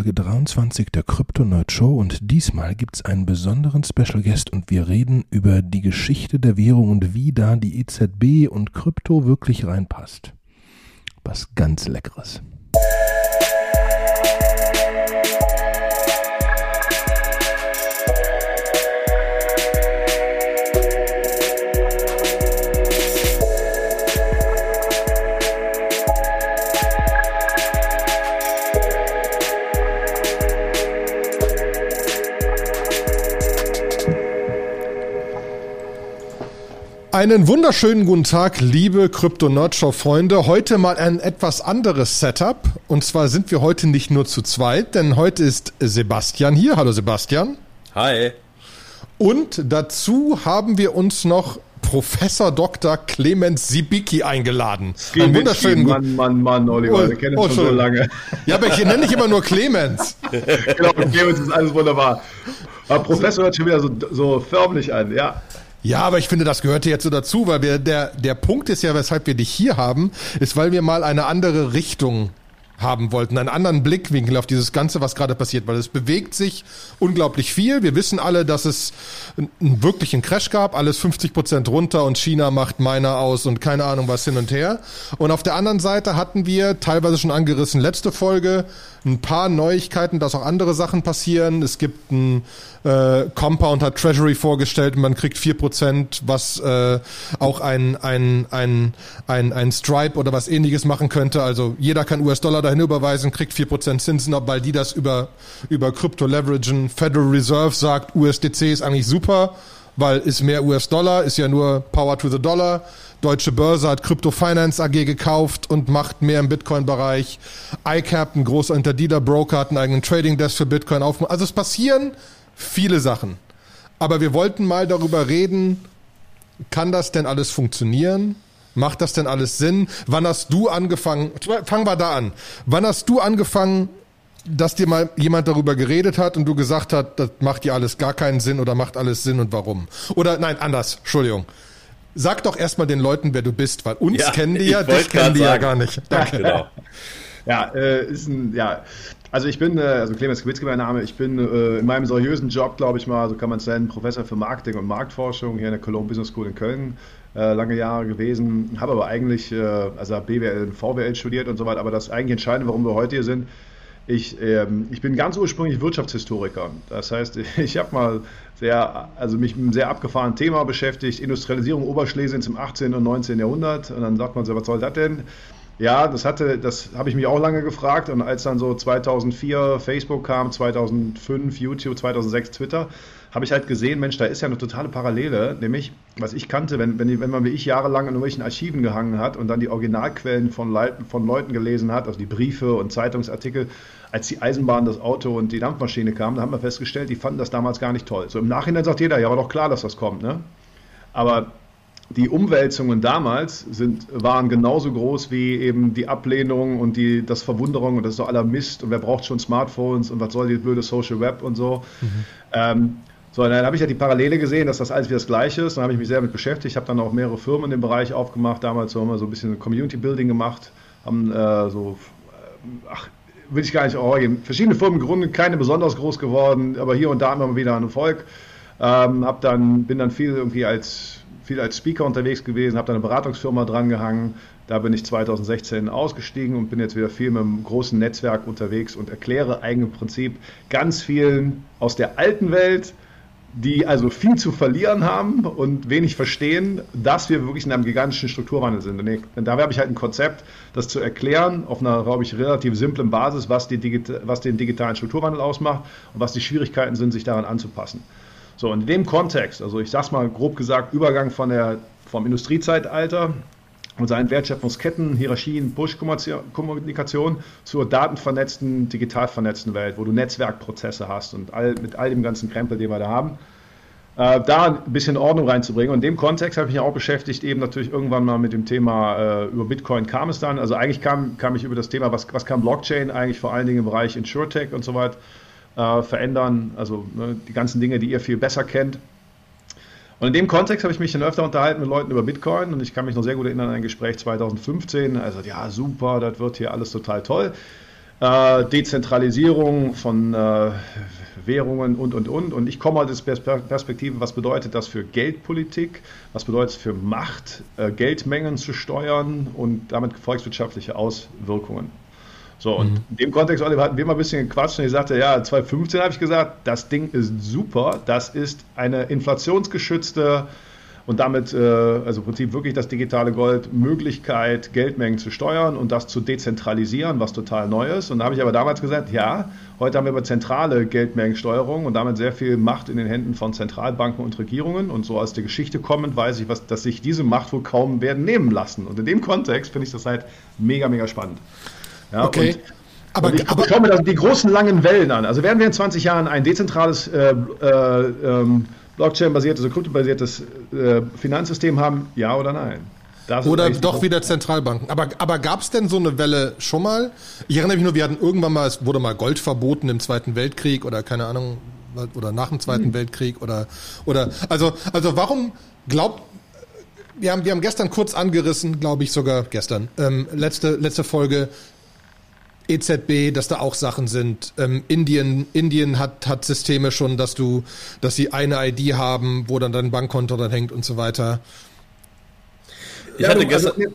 Folge 23 der Crypto Nerd Show und diesmal gibt es einen besonderen Special Guest und wir reden über die Geschichte der Währung und wie da die EZB und Krypto wirklich reinpasst. Was ganz Leckeres. Einen wunderschönen guten Tag, liebe Krypto-Nerdshow-Freunde. Heute mal ein etwas anderes Setup. Und zwar sind wir heute nicht nur zu zweit, denn heute ist Sebastian hier. Hallo Sebastian. Hi. Und dazu haben wir uns noch Professor Dr. Clemens Sibicki eingeladen. Einen wunderschönen Mann, Mann, Mann, Oliver. Oh, wir kennen uns oh, schon so lange. Ja, aber ich nenne dich immer nur Clemens. genau, Clemens ist alles wunderbar. Aber Professor hört schon wieder so, so förmlich an, ja. Ja, aber ich finde, das gehörte jetzt so dazu, weil wir der der Punkt ist ja, weshalb wir dich hier haben, ist, weil wir mal eine andere Richtung haben wollten, einen anderen Blickwinkel auf dieses Ganze, was gerade passiert, weil es bewegt sich unglaublich viel. Wir wissen alle, dass es einen wirklichen Crash gab, alles 50 Prozent runter und China macht meiner aus und keine Ahnung was hin und her. Und auf der anderen Seite hatten wir teilweise schon angerissen letzte Folge ein paar Neuigkeiten, dass auch andere Sachen passieren. Es gibt ein äh, Compound hat Treasury vorgestellt und man kriegt vier Prozent, was äh, auch ein, ein, ein, ein, ein Stripe oder was ähnliches machen könnte. Also jeder kann US-Dollar dahin überweisen, kriegt vier Prozent Zinsen, weil die das über, über Crypto leveragen. Federal Reserve sagt, USDC ist eigentlich super, weil ist mehr US-Dollar, ist ja nur Power to the Dollar. Deutsche Börse hat Crypto Finance AG gekauft und macht mehr im Bitcoin-Bereich. iCap, ein großer Interdealer-Broker, hat einen eigenen Trading-Desk für Bitcoin aufgemacht. Also es passieren viele Sachen. Aber wir wollten mal darüber reden, kann das denn alles funktionieren? Macht das denn alles Sinn? Wann hast du angefangen? Fangen wir da an. Wann hast du angefangen, dass dir mal jemand darüber geredet hat und du gesagt hast, das macht dir alles gar keinen Sinn oder macht alles Sinn und warum? Oder nein, anders, Entschuldigung. Sag doch erstmal den Leuten, wer du bist, weil uns ja, kennen die ja, dich kennen die ja gar nicht. Danke. Genau. Ja, äh, ist ein, ja, also ich bin, äh, also Clemens Kwitzke mein Name, ich bin äh, in meinem seriösen Job, glaube ich mal, so kann man es nennen, Professor für Marketing und Marktforschung hier in der Cologne Business School in Köln äh, lange Jahre gewesen, habe aber eigentlich, äh, also BWL und VWL studiert und so weiter, aber das eigentlich Entscheidende, warum wir heute hier sind, ich, ähm, ich bin ganz ursprünglich Wirtschaftshistoriker. Das heißt, ich habe mal sehr, also mich mit einem sehr abgefahrenen Thema beschäftigt, Industrialisierung Oberschlesiens im 18. und 19. Jahrhundert. Und dann sagt man so, was soll das denn? Ja, das hatte, das habe ich mich auch lange gefragt und als dann so 2004 Facebook kam, 2005 YouTube, 2006 Twitter, habe ich halt gesehen, Mensch, da ist ja eine totale Parallele, nämlich was ich kannte, wenn, wenn, wenn man wie ich jahrelang in irgendwelchen Archiven gehangen hat und dann die Originalquellen von, Leuten, von Leuten gelesen hat, also die Briefe und Zeitungsartikel, als die Eisenbahn, das Auto und die Dampfmaschine kamen, da haben wir festgestellt, die fanden das damals gar nicht toll. So im Nachhinein sagt jeder, ja, war doch klar, dass das kommt, ne? Aber die Umwälzungen damals sind, waren genauso groß wie eben die Ablehnung und die, das Verwunderung und das ist so aller Mist und wer braucht schon Smartphones und was soll die blöde Social Web und so. Mhm. Ähm, so, dann habe ich ja die Parallele gesehen, dass das alles wie das Gleiche ist. Dann habe ich mich sehr damit beschäftigt. Ich habe dann auch mehrere Firmen in dem Bereich aufgemacht. Damals haben wir so ein bisschen Community Building gemacht. Haben äh, so, äh, ach, will ich gar nicht orgien. Verschiedene Firmen gegründet, keine besonders groß geworden, aber hier und da immer wieder ein Erfolg. Ähm, hab dann, bin dann viel irgendwie als viel als Speaker unterwegs gewesen, habe da eine Beratungsfirma drangehangen. Da bin ich 2016 ausgestiegen und bin jetzt wieder viel mit einem großen Netzwerk unterwegs und erkläre eigentlich im Prinzip ganz vielen aus der alten Welt, die also viel zu verlieren haben und wenig verstehen, dass wir wirklich in einem gigantischen Strukturwandel sind. Und da habe ich halt ein Konzept, das zu erklären, auf einer, glaube ich, relativ simplen Basis, was, die, was den digitalen Strukturwandel ausmacht und was die Schwierigkeiten sind, sich daran anzupassen. So, in dem Kontext, also ich sag's mal grob gesagt, Übergang von der, vom Industriezeitalter und seinen Wertschöpfungsketten, Hierarchien, Push-Kommunikation zur datenvernetzten, digital vernetzten Welt, wo du Netzwerkprozesse hast und all, mit all dem ganzen Krempel, den wir da haben. Äh, da ein bisschen Ordnung reinzubringen. Und in dem Kontext habe ich mich auch beschäftigt, eben natürlich irgendwann mal mit dem Thema äh, über Bitcoin kam es dann. Also eigentlich kam, kam ich über das Thema, was, was kam Blockchain eigentlich vor allen Dingen im Bereich InsurTech und so weiter äh, verändern. Also ne, die ganzen Dinge, die ihr viel besser kennt. Und in dem Kontext habe ich mich dann öfter unterhalten mit Leuten über Bitcoin und ich kann mich noch sehr gut erinnern an ein Gespräch 2015. Also ja, super, das wird hier alles total toll. äh, Dezentralisierung von äh, Währungen und, und, und. Und ich komme aus der Perspektive, was bedeutet das für Geldpolitik, was bedeutet es für Macht, äh, Geldmengen zu steuern und damit volkswirtschaftliche Auswirkungen. So, und mhm. in dem Kontext, Oliver, hatten wir mal ein bisschen gequatscht und ich sagte, ja, 2015 habe ich gesagt, das Ding ist super, das ist eine inflationsgeschützte und damit, äh, also im Prinzip wirklich das digitale Gold, Möglichkeit, Geldmengen zu steuern und das zu dezentralisieren, was total neu ist. Und da habe ich aber damals gesagt, ja, heute haben wir aber zentrale Geldmengensteuerung und damit sehr viel Macht in den Händen von Zentralbanken und Regierungen. Und so aus der Geschichte kommend weiß ich, was, dass sich diese Macht wohl kaum werden nehmen lassen. Und in dem Kontext finde ich das halt mega, mega spannend. Ja, okay. Und, aber, ich, aber, schaue mir das, die großen langen Wellen an. Also werden wir in 20 Jahren ein dezentrales äh, äh, ähm, Blockchain-basiertes, also kryptobasiertes äh, Finanzsystem haben, ja oder nein? Das oder doch wieder Zentralbanken. Aber, aber gab es denn so eine Welle schon mal? Ich erinnere mich nur, wir hatten irgendwann mal, es wurde mal Gold verboten im Zweiten Weltkrieg oder keine Ahnung, oder nach dem Zweiten hm. Weltkrieg oder, oder, also, also warum glaubt, wir haben, wir haben gestern kurz angerissen, glaube ich sogar gestern, ähm, letzte, letzte Folge, EZB, dass da auch Sachen sind. Ähm, Indien, Indien hat, hat Systeme schon, dass du, dass sie eine ID haben, wo dann dein Bankkonto dann hängt und so weiter. Ich ja, hatte, du, gestern, also,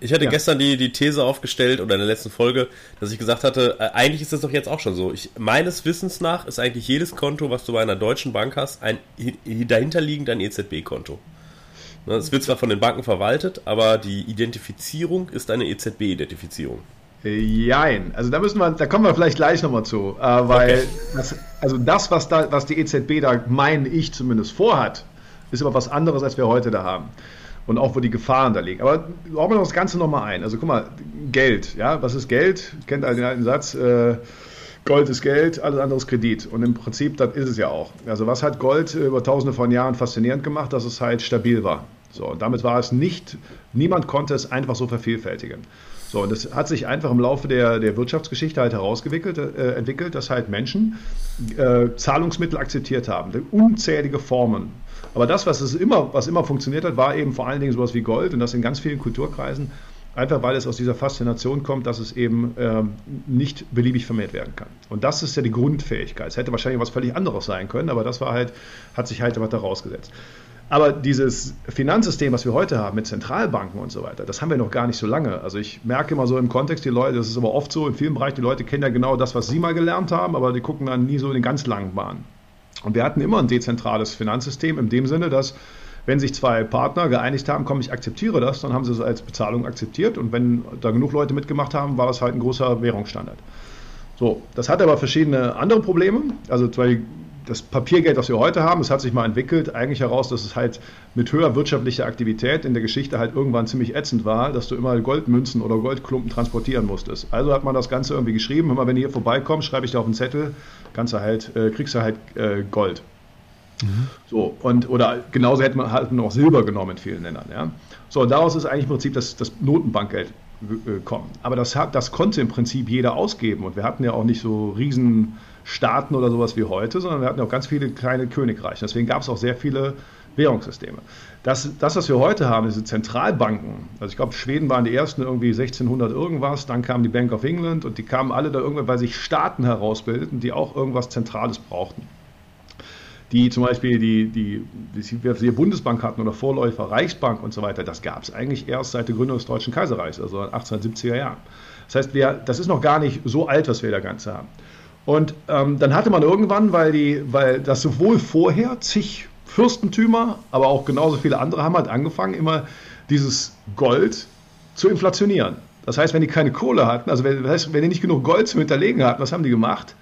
ich hatte ja. gestern die, die These aufgestellt oder in der letzten Folge, dass ich gesagt hatte, äh, eigentlich ist das doch jetzt auch schon so. Ich, meines Wissens nach ist eigentlich jedes Konto, was du bei einer deutschen Bank hast, ein dahinterliegend ein EZB-Konto. Ne, es wird zwar von den Banken verwaltet, aber die Identifizierung ist eine EZB-Identifizierung. Jein. Also da müssen wir, da kommen wir vielleicht gleich nochmal zu, äh, weil okay. das, also das, was da, was die EZB da, meine ich zumindest vorhat, ist aber was anderes, als wir heute da haben. Und auch, wo die Gefahren da liegen. Aber ordnen wir das Ganze nochmal ein. Also guck mal, Geld, ja, was ist Geld? Kennt all den alten Satz, äh, Gold ist Geld, alles andere ist Kredit. Und im Prinzip, das ist es ja auch. Also was hat Gold über tausende von Jahren faszinierend gemacht, dass es halt stabil war. So, und damit war es nicht, niemand konnte es einfach so vervielfältigen. So, und das hat sich einfach im Laufe der, der Wirtschaftsgeschichte halt herausentwickelt, äh, entwickelt, dass halt Menschen äh, Zahlungsmittel akzeptiert haben, unzählige Formen. Aber das, was es immer, was immer funktioniert hat, war eben vor allen Dingen sowas wie Gold und das in ganz vielen Kulturkreisen, einfach weil es aus dieser Faszination kommt, dass es eben äh, nicht beliebig vermehrt werden kann. Und das ist ja die Grundfähigkeit. Es hätte wahrscheinlich was völlig anderes sein können, aber das war halt, hat sich halt was da rausgesetzt. Aber dieses Finanzsystem, was wir heute haben mit Zentralbanken und so weiter, das haben wir noch gar nicht so lange. Also ich merke immer so im Kontext, die Leute, das ist aber oft so in vielen Bereichen, die Leute kennen ja genau das, was sie mal gelernt haben, aber die gucken dann nie so in den ganz langen Bahnen. Und wir hatten immer ein dezentrales Finanzsystem in dem Sinne, dass wenn sich zwei Partner geeinigt haben, komm, ich akzeptiere das, dann haben sie es als Bezahlung akzeptiert und wenn da genug Leute mitgemacht haben, war das halt ein großer Währungsstandard. So, das hat aber verschiedene andere Probleme. Also zwei das Papiergeld, das wir heute haben, es hat sich mal entwickelt, eigentlich heraus, dass es halt mit höherer wirtschaftlicher Aktivität in der Geschichte halt irgendwann ziemlich ätzend war, dass du immer Goldmünzen oder Goldklumpen transportieren musstest. Also hat man das Ganze irgendwie geschrieben, immer wenn du hier vorbeikommst, schreibe ich dir auf einen Zettel, kannst du halt, äh, kriegst du halt äh, Gold. Mhm. So, und, oder genauso hätte man halt noch Silber genommen in vielen Ländern. Ja? So, und daraus ist eigentlich im Prinzip das, das Notenbankgeld äh, kommen. Aber das, hat, das konnte im Prinzip jeder ausgeben und wir hatten ja auch nicht so riesen Staaten oder sowas wie heute, sondern wir hatten auch ganz viele kleine Königreiche. Deswegen gab es auch sehr viele Währungssysteme. Das, das, was wir heute haben, diese Zentralbanken, also ich glaube, Schweden waren die ersten irgendwie 1600 irgendwas, dann kam die Bank of England und die kamen alle da irgendwann, weil sich Staaten herausbildeten, die auch irgendwas Zentrales brauchten. Die zum Beispiel die, die, die, die Bundesbank hatten oder Vorläufer, Reichsbank und so weiter, das gab es eigentlich erst seit der Gründung des Deutschen Kaiserreichs, also in den 1870er Jahren. Das heißt, wir, das ist noch gar nicht so alt, was wir da Ganze haben. Und ähm, dann hatte man irgendwann, weil, die, weil das sowohl vorher zig Fürstentümer, aber auch genauso viele andere haben halt angefangen, immer dieses Gold zu inflationieren. Das heißt, wenn die keine Kohle hatten, also wenn, das heißt, wenn die nicht genug Gold zum Hinterlegen hatten, was haben die gemacht?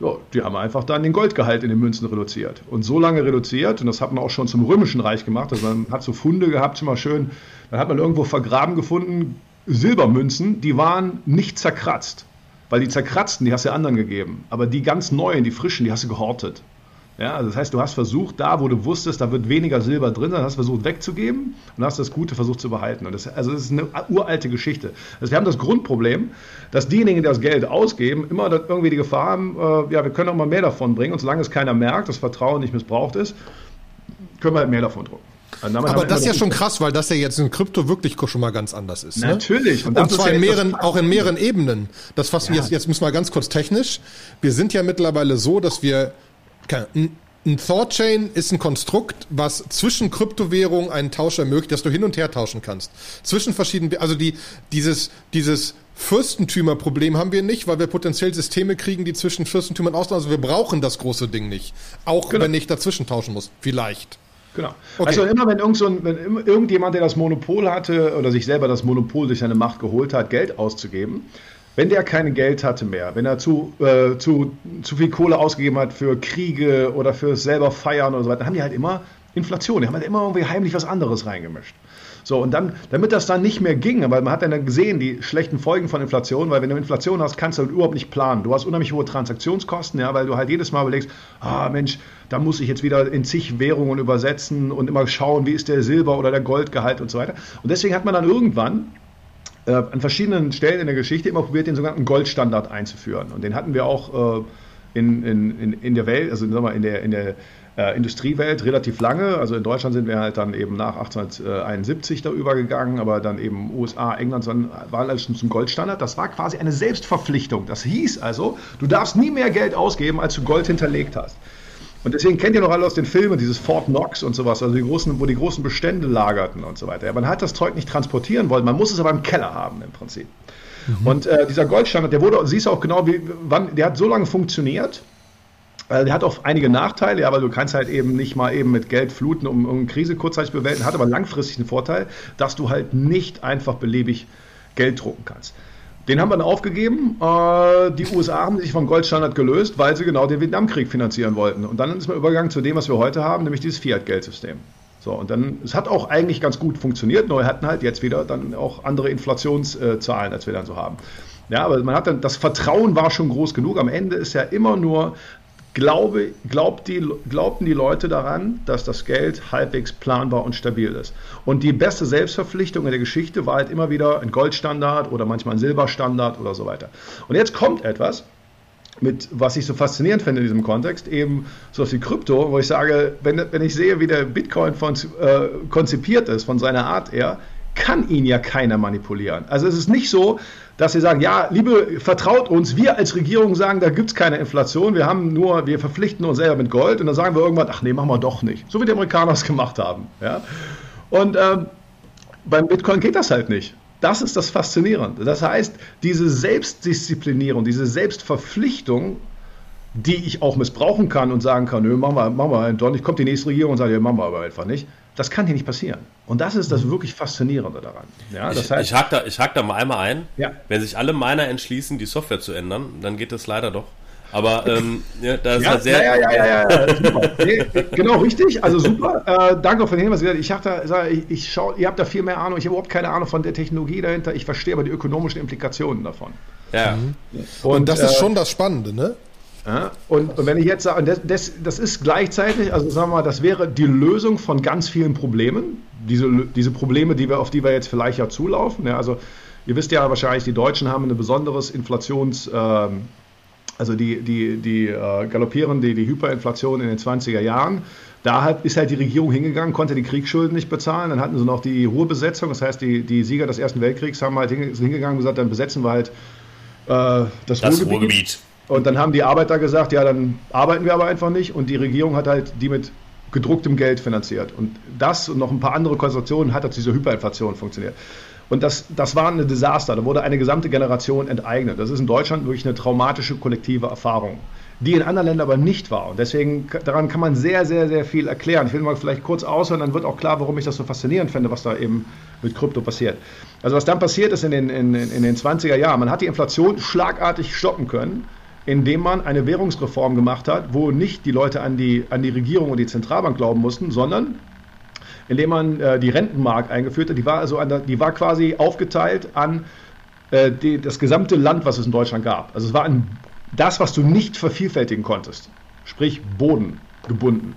Ja, die haben einfach dann den Goldgehalt in den Münzen reduziert. Und so lange reduziert, und das hat man auch schon zum Römischen Reich gemacht, also man hat so Funde gehabt, immer schön, dann hat man irgendwo vergraben gefunden, Silbermünzen, die waren nicht zerkratzt. Weil die zerkratzten, die hast du anderen gegeben. Aber die ganz neuen, die frischen, die hast du gehortet. Ja, also das heißt, du hast versucht, da wo du wusstest, da wird weniger Silber drin sein, hast versucht wegzugeben und hast das Gute versucht zu behalten. Und das, also das ist eine uralte Geschichte. Also wir haben das Grundproblem, dass diejenigen, die das Geld ausgeben, immer irgendwie die Gefahr haben, äh, ja, wir können auch mal mehr davon bringen. Und solange es keiner merkt, das Vertrauen nicht missbraucht ist, können wir halt mehr davon drucken. Aber das ist ja schon krass, weil das ja jetzt in Krypto wirklich schon mal ganz anders ist. Ne? Natürlich. Und, und zwar in mehreren, auch in mehreren Ebenen. Das fassen ja. jetzt, jetzt müssen wir ganz kurz technisch. Wir sind ja mittlerweile so, dass wir, ein Thought-Chain ist ein Konstrukt, was zwischen Kryptowährungen einen Tausch ermöglicht, dass du hin und her tauschen kannst. Zwischen verschiedenen, also die, dieses, dieses Fürstentümerproblem haben wir nicht, weil wir potenziell Systeme kriegen, die zwischen Fürstentümern auslaufen. Also wir brauchen das große Ding nicht. Auch genau. wenn ich dazwischen tauschen muss. Vielleicht. Genau. Okay. Also immer wenn, irgend so ein, wenn irgendjemand, der das Monopol hatte oder sich selber das Monopol durch seine Macht geholt hat, Geld auszugeben, wenn der kein Geld hatte mehr, wenn er zu, äh, zu, zu viel Kohle ausgegeben hat für Kriege oder für selber feiern oder so weiter, dann haben die halt immer Inflation. Die haben halt immer irgendwie heimlich was anderes reingemischt. So, und dann, damit das dann nicht mehr ging, weil man hat dann gesehen, die schlechten Folgen von Inflation, weil wenn du Inflation hast, kannst du überhaupt nicht planen. Du hast unheimlich hohe Transaktionskosten, ja, weil du halt jedes Mal überlegst, ah Mensch, da muss ich jetzt wieder in zig Währungen übersetzen und immer schauen, wie ist der Silber- oder der Goldgehalt und so weiter. Und deswegen hat man dann irgendwann äh, an verschiedenen Stellen in der Geschichte immer probiert, den sogenannten Goldstandard einzuführen. Und den hatten wir auch äh, in, in, in der Welt, also sagen wir, in der, in der äh, Industriewelt relativ lange. Also in Deutschland sind wir halt dann eben nach 1871 da übergegangen, aber dann eben USA, England waren alles schon zum Goldstandard. Das war quasi eine Selbstverpflichtung. Das hieß also, du darfst nie mehr Geld ausgeben, als du Gold hinterlegt hast. Und deswegen kennt ihr noch alle aus den Filmen dieses Fort Knox und sowas, also die großen, wo die großen Bestände lagerten und so weiter. Ja, man hat das Zeug nicht transportieren wollen, man muss es aber im Keller haben im Prinzip. Mhm. Und äh, dieser Goldstandard, der wurde, siehst du auch genau, wie, wann, der hat so lange funktioniert. Der hat auch einige Nachteile, ja, weil du kannst halt eben nicht mal eben mit Geld fluten, um, eine Krise kurzzeitig bewältigen, hat aber langfristig einen Vorteil, dass du halt nicht einfach beliebig Geld drucken kannst. Den haben wir dann aufgegeben. Äh, die USA haben sich vom Goldstandard gelöst, weil sie genau den Vietnamkrieg finanzieren wollten. Und dann ist man übergegangen zu dem, was wir heute haben, nämlich dieses Fiat-Geldsystem. So, und dann, es hat auch eigentlich ganz gut funktioniert, nur wir hatten halt jetzt wieder dann auch andere Inflationszahlen, als wir dann so haben. Ja, aber man hat dann, das Vertrauen war schon groß genug. Am Ende ist ja immer nur glaube, glaubt die, glaubten die Leute daran, dass das Geld halbwegs planbar und stabil ist. Und die beste Selbstverpflichtung in der Geschichte war halt immer wieder ein Goldstandard oder manchmal ein Silberstandard oder so weiter. Und jetzt kommt etwas, mit, was ich so faszinierend finde in diesem Kontext, eben so wie Krypto, wo ich sage, wenn, wenn ich sehe, wie der Bitcoin von, äh, konzipiert ist, von seiner Art her, kann ihn ja keiner manipulieren. Also es ist nicht so, dass sie sagen, ja, liebe, vertraut uns, wir als Regierung sagen, da gibt es keine Inflation, wir haben nur, wir verpflichten uns selber mit Gold und dann sagen wir irgendwann, ach nee, machen wir doch nicht. So wie die Amerikaner es gemacht haben. Ja? Und ähm, beim Bitcoin geht das halt nicht. Das ist das Faszinierende. Das heißt, diese Selbstdisziplinierung, diese Selbstverpflichtung, die ich auch missbrauchen kann und sagen kann, nö, machen wir, machen wir doch nicht, kommt die nächste Regierung und sagt, ja, machen wir aber einfach nicht. Das kann hier nicht passieren. Und das ist das mhm. wirklich Faszinierende daran. Ja, das ich, heißt, ich hake da, ich hak da mal einmal ein. Ja. Wenn sich alle Miner entschließen, die Software zu ändern, dann geht das leider doch. Aber ähm, ja, das ja, ist halt sehr. Ja, ja, ja, ja, ja super. Nee, genau, richtig. Also super. Äh, danke für den Hinweis. Ich, dachte, ich, ich schau, ihr habt da viel mehr Ahnung. Ich habe überhaupt keine Ahnung von der Technologie dahinter. Ich verstehe aber die ökonomischen Implikationen davon. Ja. Mhm. Und, Und, das ist äh, schon das Spannende, ne? Ja, und, und, wenn ich jetzt sage, das, das, das, ist gleichzeitig, also sagen wir mal, das wäre die Lösung von ganz vielen Problemen, diese, diese Probleme, die wir, auf die wir jetzt vielleicht ja zulaufen. Ja, also ihr wisst ja wahrscheinlich, die Deutschen haben ein besonderes Inflations, äh, also die, die, die äh, galoppieren die, die Hyperinflation in den 20er Jahren. Da hat, ist halt die Regierung hingegangen, konnte die Kriegsschulden nicht bezahlen. Dann hatten sie noch die Ruhebesetzung, das heißt, die, die Sieger des Ersten Weltkriegs haben halt hingegangen und gesagt, dann besetzen wir halt äh, das, das Ruhrgebiet. Ruhrgebiet. Und dann haben die Arbeiter gesagt, ja, dann arbeiten wir aber einfach nicht. Und die Regierung hat halt die mit gedrucktem Geld finanziert. Und das und noch ein paar andere Konstruktionen hat diese Hyperinflation funktioniert. Und das, das war ein Desaster. Da wurde eine gesamte Generation enteignet. Das ist in Deutschland wirklich eine traumatische kollektive Erfahrung, die in anderen Ländern aber nicht war. Und deswegen, daran kann man sehr, sehr, sehr viel erklären. Ich will mal vielleicht kurz aushören, dann wird auch klar, warum ich das so faszinierend finde, was da eben mit Krypto passiert. Also was dann passiert ist in den, in, in den 20er Jahren, man hat die Inflation schlagartig stoppen können indem man eine Währungsreform gemacht hat, wo nicht die Leute an die, an die Regierung und die Zentralbank glauben mussten, sondern indem man äh, die Rentenmark eingeführt hat. Die war, also der, die war quasi aufgeteilt an äh, die, das gesamte Land, was es in Deutschland gab. Also es war ein, das, was du nicht vervielfältigen konntest, sprich Boden gebunden.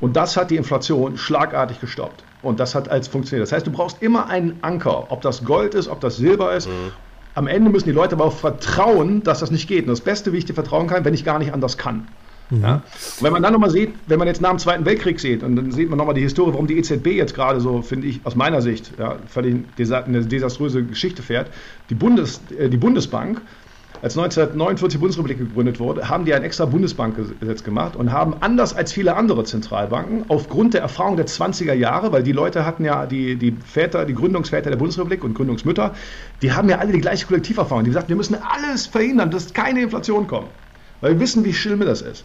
Und das hat die Inflation schlagartig gestoppt. Und das hat als funktioniert. Das heißt, du brauchst immer einen Anker, ob das Gold ist, ob das Silber ist, mhm. Am Ende müssen die Leute aber auch vertrauen, dass das nicht geht. Und das Beste, wie ich dir vertrauen kann, wenn ich gar nicht anders kann. Mhm. Ja? Und wenn man dann nochmal sieht, wenn man jetzt nach dem Zweiten Weltkrieg sieht, und dann sieht man nochmal die Historie, warum die EZB jetzt gerade so, finde ich, aus meiner Sicht, ja, völlig eine desaströse Geschichte fährt. Die, Bundes, äh, die Bundesbank, als 1949 die Bundesrepublik gegründet wurde, haben die ein extra Bundesbankgesetz gemacht und haben anders als viele andere Zentralbanken aufgrund der Erfahrung der 20er Jahre, weil die Leute hatten ja die, die Väter, die Gründungsväter der Bundesrepublik und Gründungsmütter, die haben ja alle die gleiche Kollektiverfahrung. Die gesagt, wir müssen alles verhindern, dass keine Inflation kommt, weil wir wissen, wie schlimm das ist.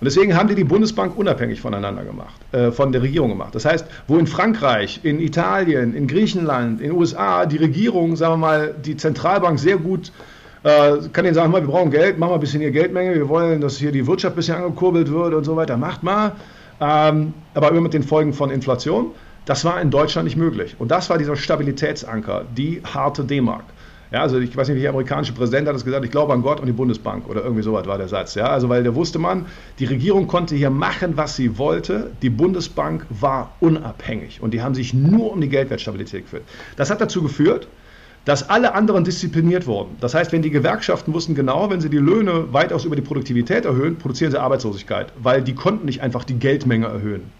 Und deswegen haben die die Bundesbank unabhängig voneinander gemacht, äh, von der Regierung gemacht. Das heißt, wo in Frankreich, in Italien, in Griechenland, in den USA die Regierung, sagen wir mal, die Zentralbank sehr gut äh, kann ihnen sagen, mal, wir brauchen Geld, machen wir ein bisschen hier Geldmenge, wir wollen, dass hier die Wirtschaft ein bisschen angekurbelt wird und so weiter, macht mal. Ähm, aber immer mit den Folgen von Inflation. Das war in Deutschland nicht möglich. Und das war dieser Stabilitätsanker, die harte D-Mark. Ja, also ich weiß nicht, der amerikanische Präsident hat es gesagt, ich glaube an Gott und die Bundesbank oder irgendwie sowas war der Satz. Ja, also weil der wusste man, die Regierung konnte hier machen, was sie wollte. Die Bundesbank war unabhängig und die haben sich nur um die Geldwertstabilität geführt. Das hat dazu geführt, dass alle anderen diszipliniert wurden. Das heißt, wenn die Gewerkschaften wussten genau, wenn sie die Löhne weitaus über die Produktivität erhöhen, produzieren sie Arbeitslosigkeit, weil die konnten nicht einfach die Geldmenge erhöhen.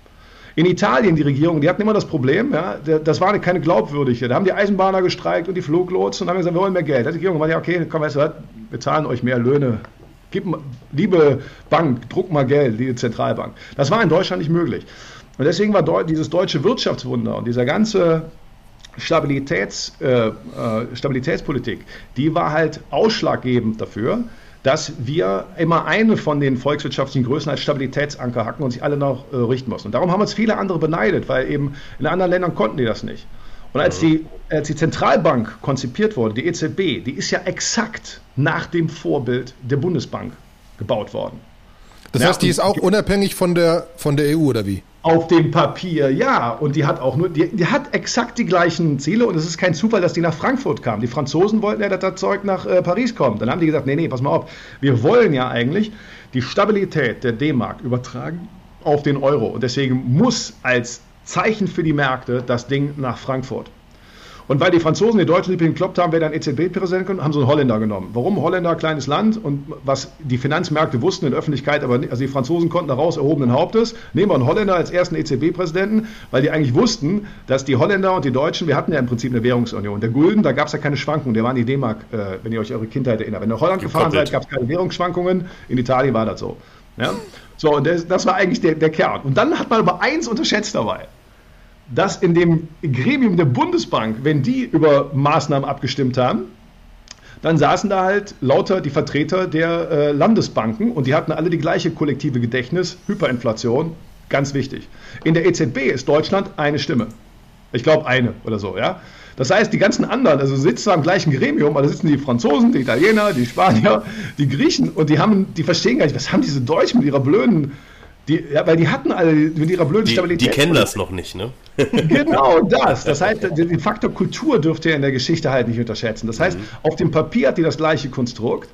In Italien, die Regierung, die hatten immer das Problem, ja, das war keine glaubwürdige. Da haben die Eisenbahner gestreikt und die Fluglotsen und haben gesagt, wir wollen mehr Geld. Die Regierung war ja, okay, komm, weißt du was, wir zahlen euch mehr Löhne. Gib, liebe Bank, druck mal Geld, liebe Zentralbank. Das war in Deutschland nicht möglich. Und deswegen war dieses deutsche Wirtschaftswunder und dieser ganze Stabilitäts, äh, äh, Stabilitätspolitik, die war halt ausschlaggebend dafür, dass wir immer eine von den volkswirtschaftlichen Größen als Stabilitätsanker hacken und sich alle noch äh, richten mussten. Und darum haben uns viele andere beneidet, weil eben in anderen Ländern konnten die das nicht. Und als die, als die Zentralbank konzipiert wurde, die EZB, die ist ja exakt nach dem Vorbild der Bundesbank gebaut worden. Das heißt, die ist auch unabhängig von der, von der EU oder wie? Auf dem Papier, ja. Und die hat auch nur, die, die, hat exakt die gleichen Ziele und es ist kein Zufall, dass die nach Frankfurt kam. Die Franzosen wollten ja, dass das Zeug nach äh, Paris kommt. Dann haben die gesagt, nee, nee, pass mal auf. Wir wollen ja eigentlich die Stabilität der D-Mark übertragen auf den Euro. Und deswegen muss als Zeichen für die Märkte das Ding nach Frankfurt. Und weil die Franzosen die Deutschen nicht gekloppt haben, wer dann EZB-Präsident kommt, haben sie einen Holländer genommen. Warum? Holländer, kleines Land und was die Finanzmärkte wussten in der Öffentlichkeit, aber also die Franzosen konnten daraus erhobenen Hauptes, nehmen wir einen Holländer als ersten EZB-Präsidenten, weil die eigentlich wussten, dass die Holländer und die Deutschen, wir hatten ja im Prinzip eine Währungsunion. Der Gulden, da gab es ja keine Schwankungen, der war in die D-Mark, äh, wenn ihr euch eure Kindheit erinnert. Wenn ihr nach Holland gefahren seid, gab es keine Währungsschwankungen, in Italien war das so. Ja? So, und das, das war eigentlich der, der Kern. Und dann hat man aber eins unterschätzt dabei dass in dem Gremium der Bundesbank, wenn die über Maßnahmen abgestimmt haben, dann saßen da halt lauter die Vertreter der äh, Landesbanken und die hatten alle die gleiche kollektive Gedächtnis, Hyperinflation, ganz wichtig. In der EZB ist Deutschland eine Stimme. Ich glaube eine oder so, ja. Das heißt, die ganzen anderen, also sitzen zwar im gleichen Gremium, aber da sitzen die Franzosen, die Italiener, die Spanier, die Griechen und die haben, die verstehen gar nicht, was haben diese Deutschen mit ihrer blöden die, ja, weil die hatten alle mit ihrer blöden die, Stabilität. Die kennen das noch nicht, ne? genau das. Das heißt, den Faktor Kultur dürft ihr in der Geschichte halt nicht unterschätzen. Das heißt, mhm. auf dem Papier hat die das gleiche Konstrukt,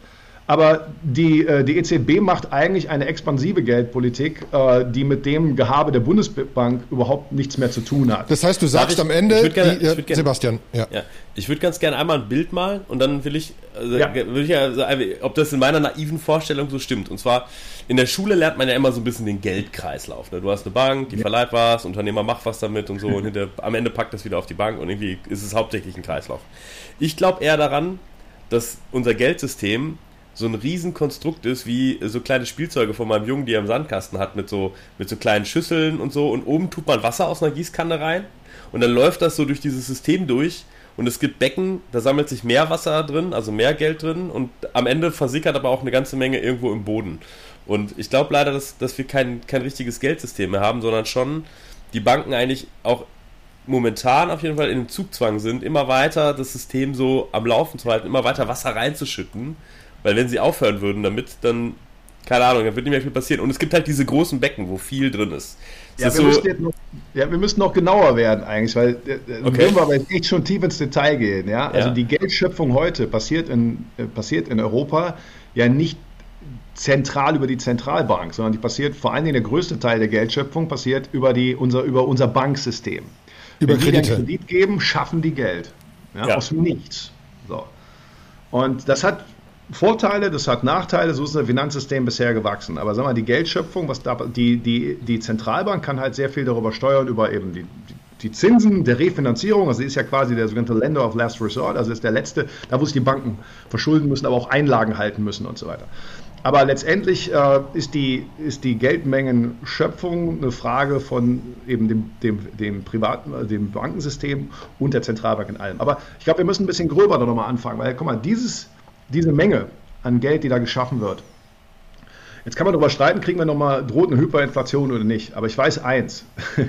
aber die, äh, die EZB macht eigentlich eine expansive Geldpolitik, äh, die mit dem Gehabe der Bundesbank überhaupt nichts mehr zu tun hat. Das heißt, du sagst ich, am Ende, gerne, die, äh, Sebastian, ja. ja. Ich würde ganz gerne einmal ein Bild malen und dann will ich, also, ja. will ich also, ob das in meiner naiven Vorstellung so stimmt. Und zwar, in der Schule lernt man ja immer so ein bisschen den Geldkreislauf. Ne? Du hast eine Bank, die ja. verleiht was, Unternehmer macht was damit und so und hinter, am Ende packt das wieder auf die Bank und irgendwie ist es hauptsächlich ein Kreislauf. Ich glaube eher daran, dass unser Geldsystem so ein Riesenkonstrukt ist, wie so kleine Spielzeuge von meinem Jungen, die er im Sandkasten hat, mit so, mit so kleinen Schüsseln und so. Und oben tut man Wasser aus einer Gießkanne rein. Und dann läuft das so durch dieses System durch. Und es gibt Becken, da sammelt sich mehr Wasser drin, also mehr Geld drin. Und am Ende versickert aber auch eine ganze Menge irgendwo im Boden. Und ich glaube leider, dass, dass wir kein, kein richtiges Geldsystem mehr haben, sondern schon die Banken eigentlich auch momentan auf jeden Fall in dem Zugzwang sind, immer weiter das System so am Laufen zu halten, immer weiter Wasser reinzuschütten weil wenn sie aufhören würden damit, dann, keine Ahnung, dann wird nicht mehr viel passieren. Und es gibt halt diese großen Becken, wo viel drin ist. Ja wir, so noch, ja, wir, müssen noch, genauer werden eigentlich, weil äh, äh okay. würden wir aber echt schon tief ins Detail gehen. Ja? Also ja. die Geldschöpfung heute passiert in, äh, passiert in Europa ja nicht zentral über die Zentralbank, sondern die passiert vor allen Dingen der größte Teil der Geldschöpfung passiert über, die, unser, über unser Banksystem. Über Wenn Kredite. die einen Kredit geben, schaffen die Geld. Ja, ja. Aus nichts. So. Und das hat Vorteile, das hat Nachteile, so ist das Finanzsystem bisher gewachsen. Aber sag mal, die Geldschöpfung, was da, die, die, die Zentralbank kann halt sehr viel darüber steuern, über eben die, die Zinsen der Refinanzierung, also ist ja quasi der sogenannte Lender of Last Resort, also ist der letzte, da wo sich die Banken verschulden müssen, aber auch Einlagen halten müssen und so weiter. Aber letztendlich äh, ist, die, ist die Geldmengenschöpfung eine Frage von eben dem, dem, dem privaten, äh, dem Bankensystem und der Zentralbank in allem. Aber ich glaube, wir müssen ein bisschen gröber da nochmal anfangen, weil guck mal, dieses, diese Menge an Geld, die da geschaffen wird, jetzt kann man darüber streiten, kriegen wir nochmal, droht eine Hyperinflation oder nicht. Aber ich weiß eins.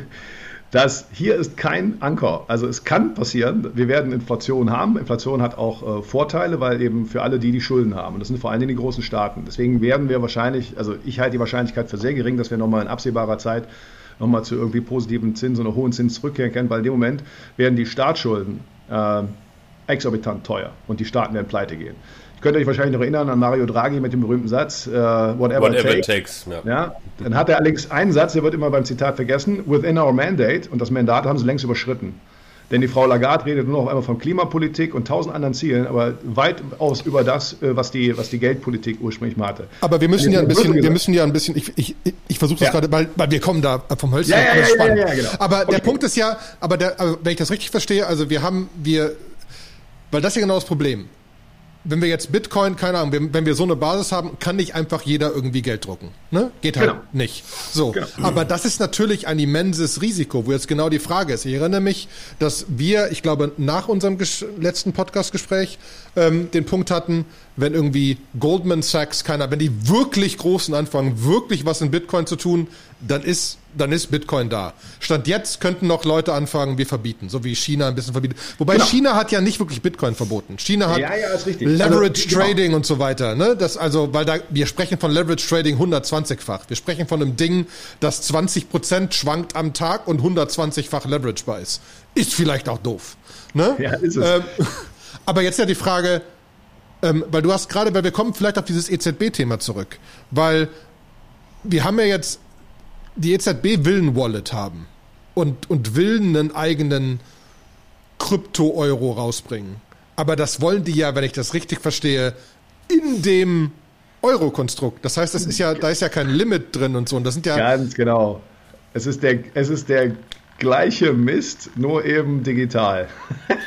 dass hier ist kein Anker. Also es kann passieren, wir werden Inflation haben. Inflation hat auch äh, Vorteile, weil eben für alle die, die Schulden haben. Und das sind vor allen Dingen die großen Staaten. Deswegen werden wir wahrscheinlich, also ich halte die Wahrscheinlichkeit für sehr gering, dass wir nochmal in absehbarer Zeit nochmal zu irgendwie positiven Zinsen oder hohen Zinsen zurückkehren können, weil in dem Moment werden die Staatsschulden äh, exorbitant teuer und die Staaten werden pleite gehen könnt ihr euch wahrscheinlich noch erinnern an Mario Draghi mit dem berühmten Satz, uh, whatever, whatever it takes. Ja. ja. Dann hat er allerdings einen Satz, der wird immer beim Zitat vergessen, within our mandate, und das Mandat haben sie längst überschritten. Denn die Frau Lagarde redet nur noch einmal von Klimapolitik und tausend anderen Zielen, aber weitaus über das, äh, was die, was die Geldpolitik ursprünglich mal hatte. Aber wir müssen ja ein bisschen, wir müssen ja ein bisschen, ich, ich, ich versuche das ja. gerade, weil, weil wir kommen da vom. Ja, ja, ja, ja, ja, genau. Aber okay. der Punkt ist ja, aber der, wenn ich das richtig verstehe, also wir haben, wir, weil das ist ja genau das Problem wenn wir jetzt Bitcoin, keine Ahnung, wenn wir so eine Basis haben, kann nicht einfach jeder irgendwie Geld drucken. Ne? Geht halt genau. nicht. So. Genau. Aber das ist natürlich ein immenses Risiko, wo jetzt genau die Frage ist. Ich erinnere mich, dass wir, ich glaube, nach unserem letzten Podcast-Gespräch ähm, den Punkt hatten, wenn irgendwie Goldman Sachs, keiner, wenn die wirklich Großen anfangen, wirklich was in Bitcoin zu tun, dann ist dann ist Bitcoin da. Stand jetzt könnten noch Leute anfangen, wir verbieten, so wie China ein bisschen verbietet. Wobei genau. China hat ja nicht wirklich Bitcoin verboten. China hat ja, ja, Leverage also, Trading genau. und so weiter. Ne? Das also, weil da wir sprechen von Leverage Trading 120-fach. Wir sprechen von einem Ding, das 20% schwankt am Tag und 120-fach leveragebar ist. Ist vielleicht auch doof. Ne? Ja, ist es. Ähm, aber jetzt ja die Frage, ähm, weil du hast gerade, weil wir kommen vielleicht auf dieses EZB-Thema zurück, weil wir haben ja jetzt die EZB will ein Wallet haben und, und will einen eigenen Krypto-Euro rausbringen. Aber das wollen die ja, wenn ich das richtig verstehe, in dem Euro-Konstrukt. Das heißt, das ist ja, da ist ja kein Limit drin und so. Und das sind ja. Ganz genau. Es ist der, es ist der gleiche Mist, nur eben digital.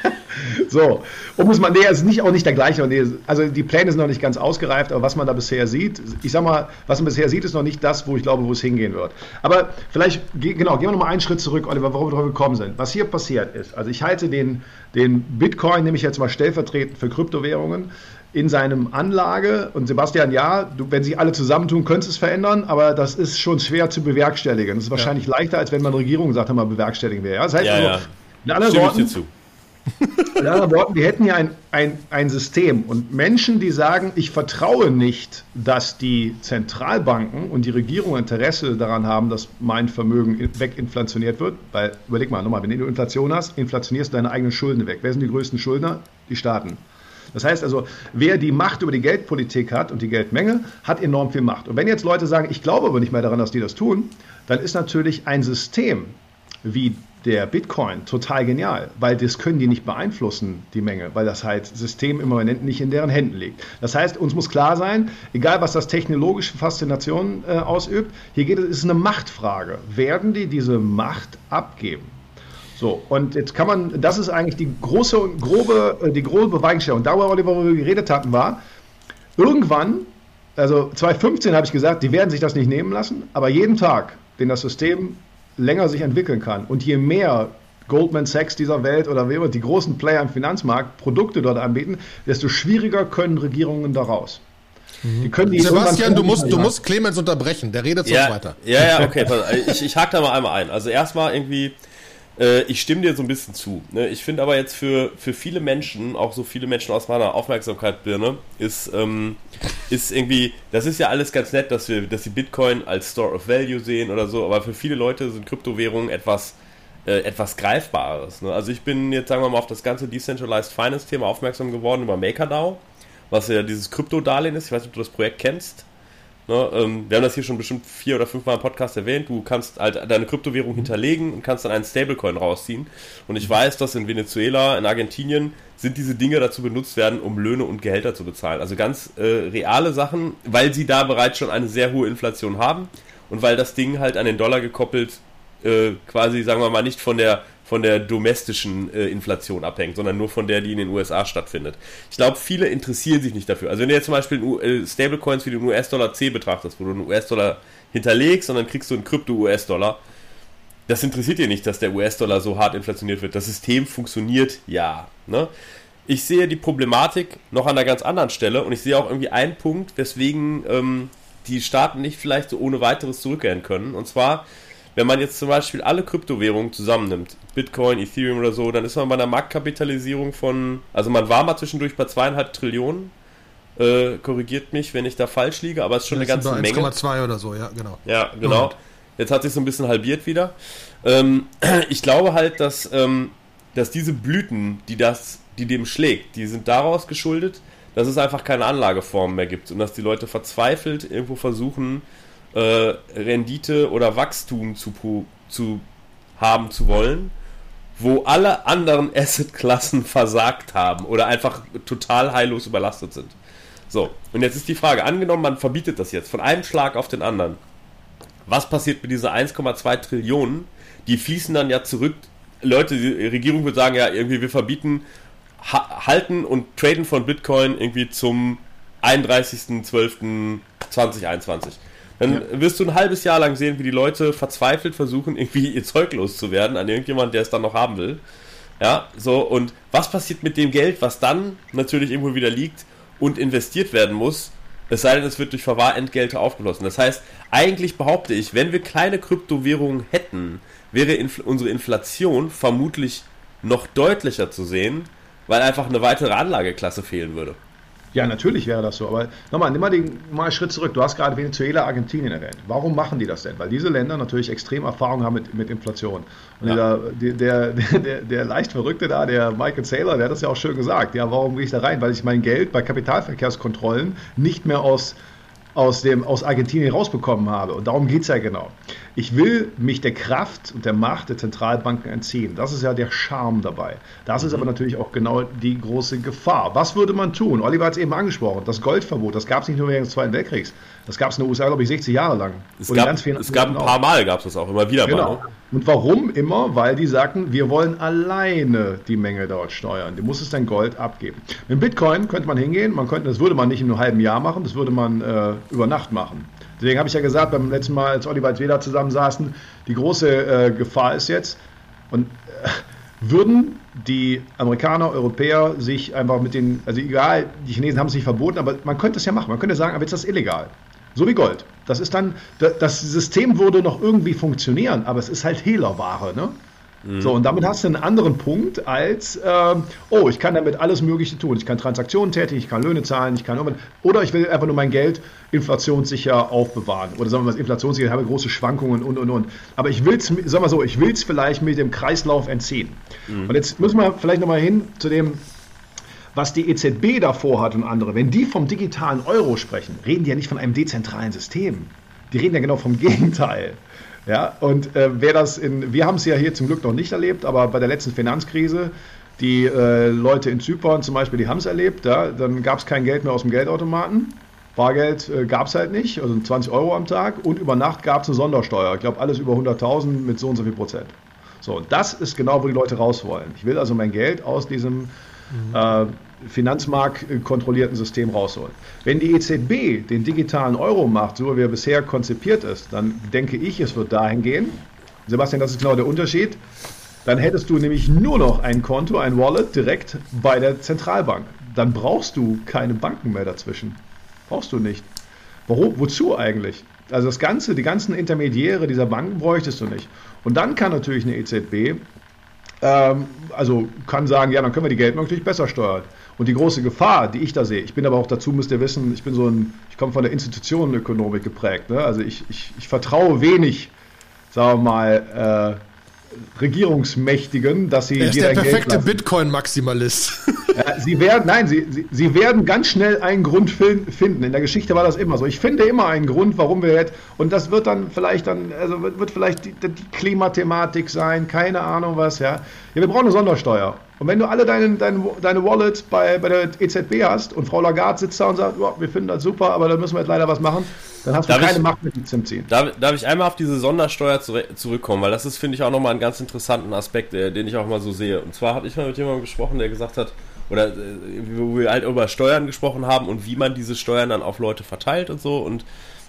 so, um es mal, nee, es ist nicht, auch nicht der gleiche. Nee, also die Pläne sind noch nicht ganz ausgereift, aber was man da bisher sieht, ich sag mal, was man bisher sieht, ist noch nicht das, wo ich glaube, wo es hingehen wird. Aber vielleicht, genau, gehen wir nochmal einen Schritt zurück, Oliver, warum wir drauf gekommen sind. Was hier passiert ist, also ich halte den, den Bitcoin, nehme ich jetzt mal stellvertretend für Kryptowährungen, in seinem Anlage. Und Sebastian, ja, du, wenn sie alle zusammentun, könntest es verändern, aber das ist schon schwer zu bewerkstelligen. Das ist wahrscheinlich ja. leichter, als wenn man Regierung sagt, mal bewerkstelligen wäre. Ja? Das heißt ja, also, ja. in anderen Worten, zu. In anderen Worten, wir hätten hier ein, ein, ein System und Menschen, die sagen, ich vertraue nicht, dass die Zentralbanken und die Regierung Interesse daran haben, dass mein Vermögen weginflationiert wird, weil überleg mal nochmal, wenn du Inflation hast, inflationierst du deine eigenen Schulden weg. Wer sind die größten Schuldner? Die Staaten. Das heißt also, wer die Macht über die Geldpolitik hat und die Geldmenge, hat enorm viel Macht. Und wenn jetzt Leute sagen, ich glaube aber nicht mehr daran, dass die das tun, dann ist natürlich ein System wie der Bitcoin total genial, weil das können die nicht beeinflussen, die Menge, weil das halt System immanent nicht in deren Händen liegt. Das heißt, uns muss klar sein, egal was das technologische Faszination äh, ausübt, hier geht es, ist eine Machtfrage. Werden die diese Macht abgeben? So, und jetzt kann man, das ist eigentlich die große und grobe, äh, die grobe Beweisstellung. Darüber, Oliver, wo wir geredet hatten, war, irgendwann, also 2015 habe ich gesagt, die werden sich das nicht nehmen lassen, aber jeden Tag, den das System länger sich entwickeln kann und je mehr Goldman Sachs dieser Welt oder wer die großen Player im Finanzmarkt Produkte dort anbieten, desto schwieriger können Regierungen daraus. Die können die Sebastian, du musst, du musst Clemens unterbrechen, der redet ja, so weiter. Ja, ja, okay, ich, ich hake da mal einmal ein. Also erstmal irgendwie, äh, ich stimme dir so ein bisschen zu. Ne? Ich finde aber jetzt für, für viele Menschen, auch so viele Menschen aus meiner Aufmerksamkeitsbirne, ist, ähm, ist irgendwie, das ist ja alles ganz nett, dass wir, dass sie Bitcoin als Store of Value sehen oder so, aber für viele Leute sind Kryptowährungen etwas, äh, etwas Greifbares. Ne? Also ich bin jetzt, sagen wir mal, auf das ganze Decentralized Finance Thema aufmerksam geworden über MakerDAO, was ja dieses Kryptodarlehen ist. Ich weiß nicht, ob du das Projekt kennst. Ne, ähm, wir haben das hier schon bestimmt vier oder fünf Mal im Podcast erwähnt. Du kannst halt deine Kryptowährung hinterlegen und kannst dann einen Stablecoin rausziehen. Und ich weiß, dass in Venezuela, in Argentinien sind diese Dinge dazu benutzt werden, um Löhne und Gehälter zu bezahlen. Also ganz äh, reale Sachen, weil sie da bereits schon eine sehr hohe Inflation haben und weil das Ding halt an den Dollar gekoppelt äh, quasi, sagen wir mal, nicht von der von der domestischen äh, Inflation abhängt, sondern nur von der, die in den USA stattfindet. Ich glaube, viele interessieren sich nicht dafür. Also wenn du jetzt zum Beispiel äh, Stablecoins wie den US-Dollar C betrachtest, wo du einen US-Dollar hinterlegst und dann kriegst du einen Krypto-US-Dollar, das interessiert dir nicht, dass der US-Dollar so hart inflationiert wird. Das System funktioniert ja. Ne? Ich sehe die Problematik noch an einer ganz anderen Stelle und ich sehe auch irgendwie einen Punkt, weswegen ähm, die Staaten nicht vielleicht so ohne weiteres zurückkehren können. Und zwar wenn man jetzt zum Beispiel alle Kryptowährungen zusammennimmt, Bitcoin, Ethereum oder so, dann ist man bei einer Marktkapitalisierung von, also man war mal zwischendurch bei zweieinhalb Trillionen. Äh, korrigiert mich, wenn ich da falsch liege, aber es ist schon eine ganze Menge. 1,2 oder so, ja, genau. Ja, genau. Jetzt hat sich so ein bisschen halbiert wieder. Ähm, ich glaube halt, dass, ähm, dass diese Blüten, die das, die dem schlägt, die sind daraus geschuldet, dass es einfach keine Anlageform mehr gibt und dass die Leute verzweifelt irgendwo versuchen, äh, Rendite oder Wachstum zu, zu haben zu wollen, wo alle anderen Assetklassen versagt haben oder einfach total heillos überlastet sind. So, und jetzt ist die Frage, angenommen, man verbietet das jetzt von einem Schlag auf den anderen. Was passiert mit dieser 1,2 Trillionen? Die fließen dann ja zurück. Leute, die Regierung würde sagen, ja, irgendwie wir verbieten halten und traden von Bitcoin irgendwie zum 31.12.2021. Dann ja. wirst du ein halbes Jahr lang sehen, wie die Leute verzweifelt versuchen, irgendwie ihr Zeug loszuwerden an irgendjemand, der es dann noch haben will. Ja, so, und was passiert mit dem Geld, was dann natürlich irgendwo wieder liegt und investiert werden muss? Es sei denn, es wird durch Verwahrentgelte aufgeschlossen. Das heißt, eigentlich behaupte ich, wenn wir kleine Kryptowährungen hätten, wäre Infl unsere Inflation vermutlich noch deutlicher zu sehen, weil einfach eine weitere Anlageklasse fehlen würde. Ja, natürlich wäre das so. Aber nochmal, nimm mal, den, mal einen Schritt zurück. Du hast gerade Venezuela, Argentinien erwähnt. Warum machen die das denn? Weil diese Länder natürlich extrem Erfahrung haben mit, mit Inflation. Und ja. der, der, der, der, leicht Verrückte da, der Michael Saylor, der hat das ja auch schön gesagt. Ja, warum gehe ich da rein? Weil ich mein Geld bei Kapitalverkehrskontrollen nicht mehr aus aus, dem, aus Argentinien rausbekommen habe. Und darum geht es ja genau. Ich will mich der Kraft und der Macht der Zentralbanken entziehen. Das ist ja der Charme dabei. Das mhm. ist aber natürlich auch genau die große Gefahr. Was würde man tun? Oliver hat es eben angesprochen. Das Goldverbot, das gab es nicht nur während des Zweiten Weltkriegs. Das gab es in den USA, glaube ich, 60 Jahre lang. Es gab, es gab ein paar Mal, gab es das auch immer wieder genau. mal. Ne? Und warum immer? Weil die sagten, wir wollen alleine die Menge dort steuern. Du musst es dein Gold abgeben. Mit Bitcoin könnte man hingehen, man könnte, das würde man nicht in einem halben Jahr machen, das würde man äh, über Nacht machen. Deswegen habe ich ja gesagt, beim letzten Mal, als Oliver und Weder zusammensaßen, die große äh, Gefahr ist jetzt, und äh, würden die Amerikaner, Europäer sich einfach mit den, also egal, die Chinesen haben es nicht verboten, aber man könnte es ja machen. Man könnte sagen, aber jetzt ist das illegal. So wie Gold. Das ist dann, das System würde noch irgendwie funktionieren, aber es ist halt Hehlerware, ne? Mhm. So, und damit hast du einen anderen Punkt als, äh, oh, ich kann damit alles Mögliche tun. Ich kann Transaktionen tätigen, ich kann Löhne zahlen, ich kann oder ich will einfach nur mein Geld inflationssicher aufbewahren. Oder sagen wir mal, inflationssicher, ich habe große Schwankungen und und und. Aber ich will es, sagen wir so, ich will es vielleicht mit dem Kreislauf entziehen. Mhm. Und jetzt müssen wir vielleicht nochmal hin zu dem, was die EZB davor hat und andere, wenn die vom digitalen Euro sprechen, reden die ja nicht von einem dezentralen System. Die reden ja genau vom Gegenteil. Ja, und äh, wer das in, wir haben es ja hier zum Glück noch nicht erlebt, aber bei der letzten Finanzkrise, die äh, Leute in Zypern zum Beispiel, die haben es erlebt, ja, dann gab es kein Geld mehr aus dem Geldautomaten. Bargeld äh, gab es halt nicht, also 20 Euro am Tag und über Nacht gab es eine Sondersteuer. Ich glaube, alles über 100.000 mit so und so viel Prozent. So, das ist genau, wo die Leute raus wollen. Ich will also mein Geld aus diesem mhm. Äh, finanzmarktkontrollierten System rausholen. Wenn die EZB den digitalen Euro macht, so wie er bisher konzipiert ist, dann denke ich, es wird dahin gehen. Sebastian, das ist genau der Unterschied. Dann hättest du nämlich nur noch ein Konto, ein Wallet direkt bei der Zentralbank. Dann brauchst du keine Banken mehr dazwischen. Brauchst du nicht. Warum, wozu eigentlich? Also das Ganze, die ganzen Intermediäre dieser Banken bräuchtest du nicht. Und dann kann natürlich eine EZB, ähm, also kann sagen, ja, dann können wir die Geldmenge natürlich besser steuern. Und die große Gefahr, die ich da sehe, ich bin aber auch dazu, müsst ihr wissen, ich bin so ein, ich komme von der Institutionenökonomik geprägt. Ne? Also ich, ich, ich vertraue wenig, sagen wir mal, Regierungsmächtigen, dass sie. Er ist der perfekte Bitcoin-Maximalist. Ja, sie werden, nein, sie, sie, sie, werden ganz schnell einen Grund finden. In der Geschichte war das immer so. Ich finde immer einen Grund, warum wir jetzt, und das wird dann vielleicht dann, also wird, wird vielleicht die, die Klimathematik sein, keine Ahnung was, ja. Ja, wir brauchen eine Sondersteuer. Und wenn du alle deine, deine, deine Wallets bei, bei der EZB hast und Frau Lagarde sitzt da und sagt, oh, wir finden das super, aber da müssen wir jetzt leider was machen, dann hast du darf keine ich, Macht mit dem Ziehen. Darf, darf ich einmal auf diese Sondersteuer zurückkommen, weil das ist, finde ich, auch nochmal einen ganz interessanten Aspekt, äh, den ich auch mal so sehe. Und zwar habe ich mal mit jemandem gesprochen, der gesagt hat, oder äh, wo wir halt über Steuern gesprochen haben und wie man diese Steuern dann auf Leute verteilt und so. Und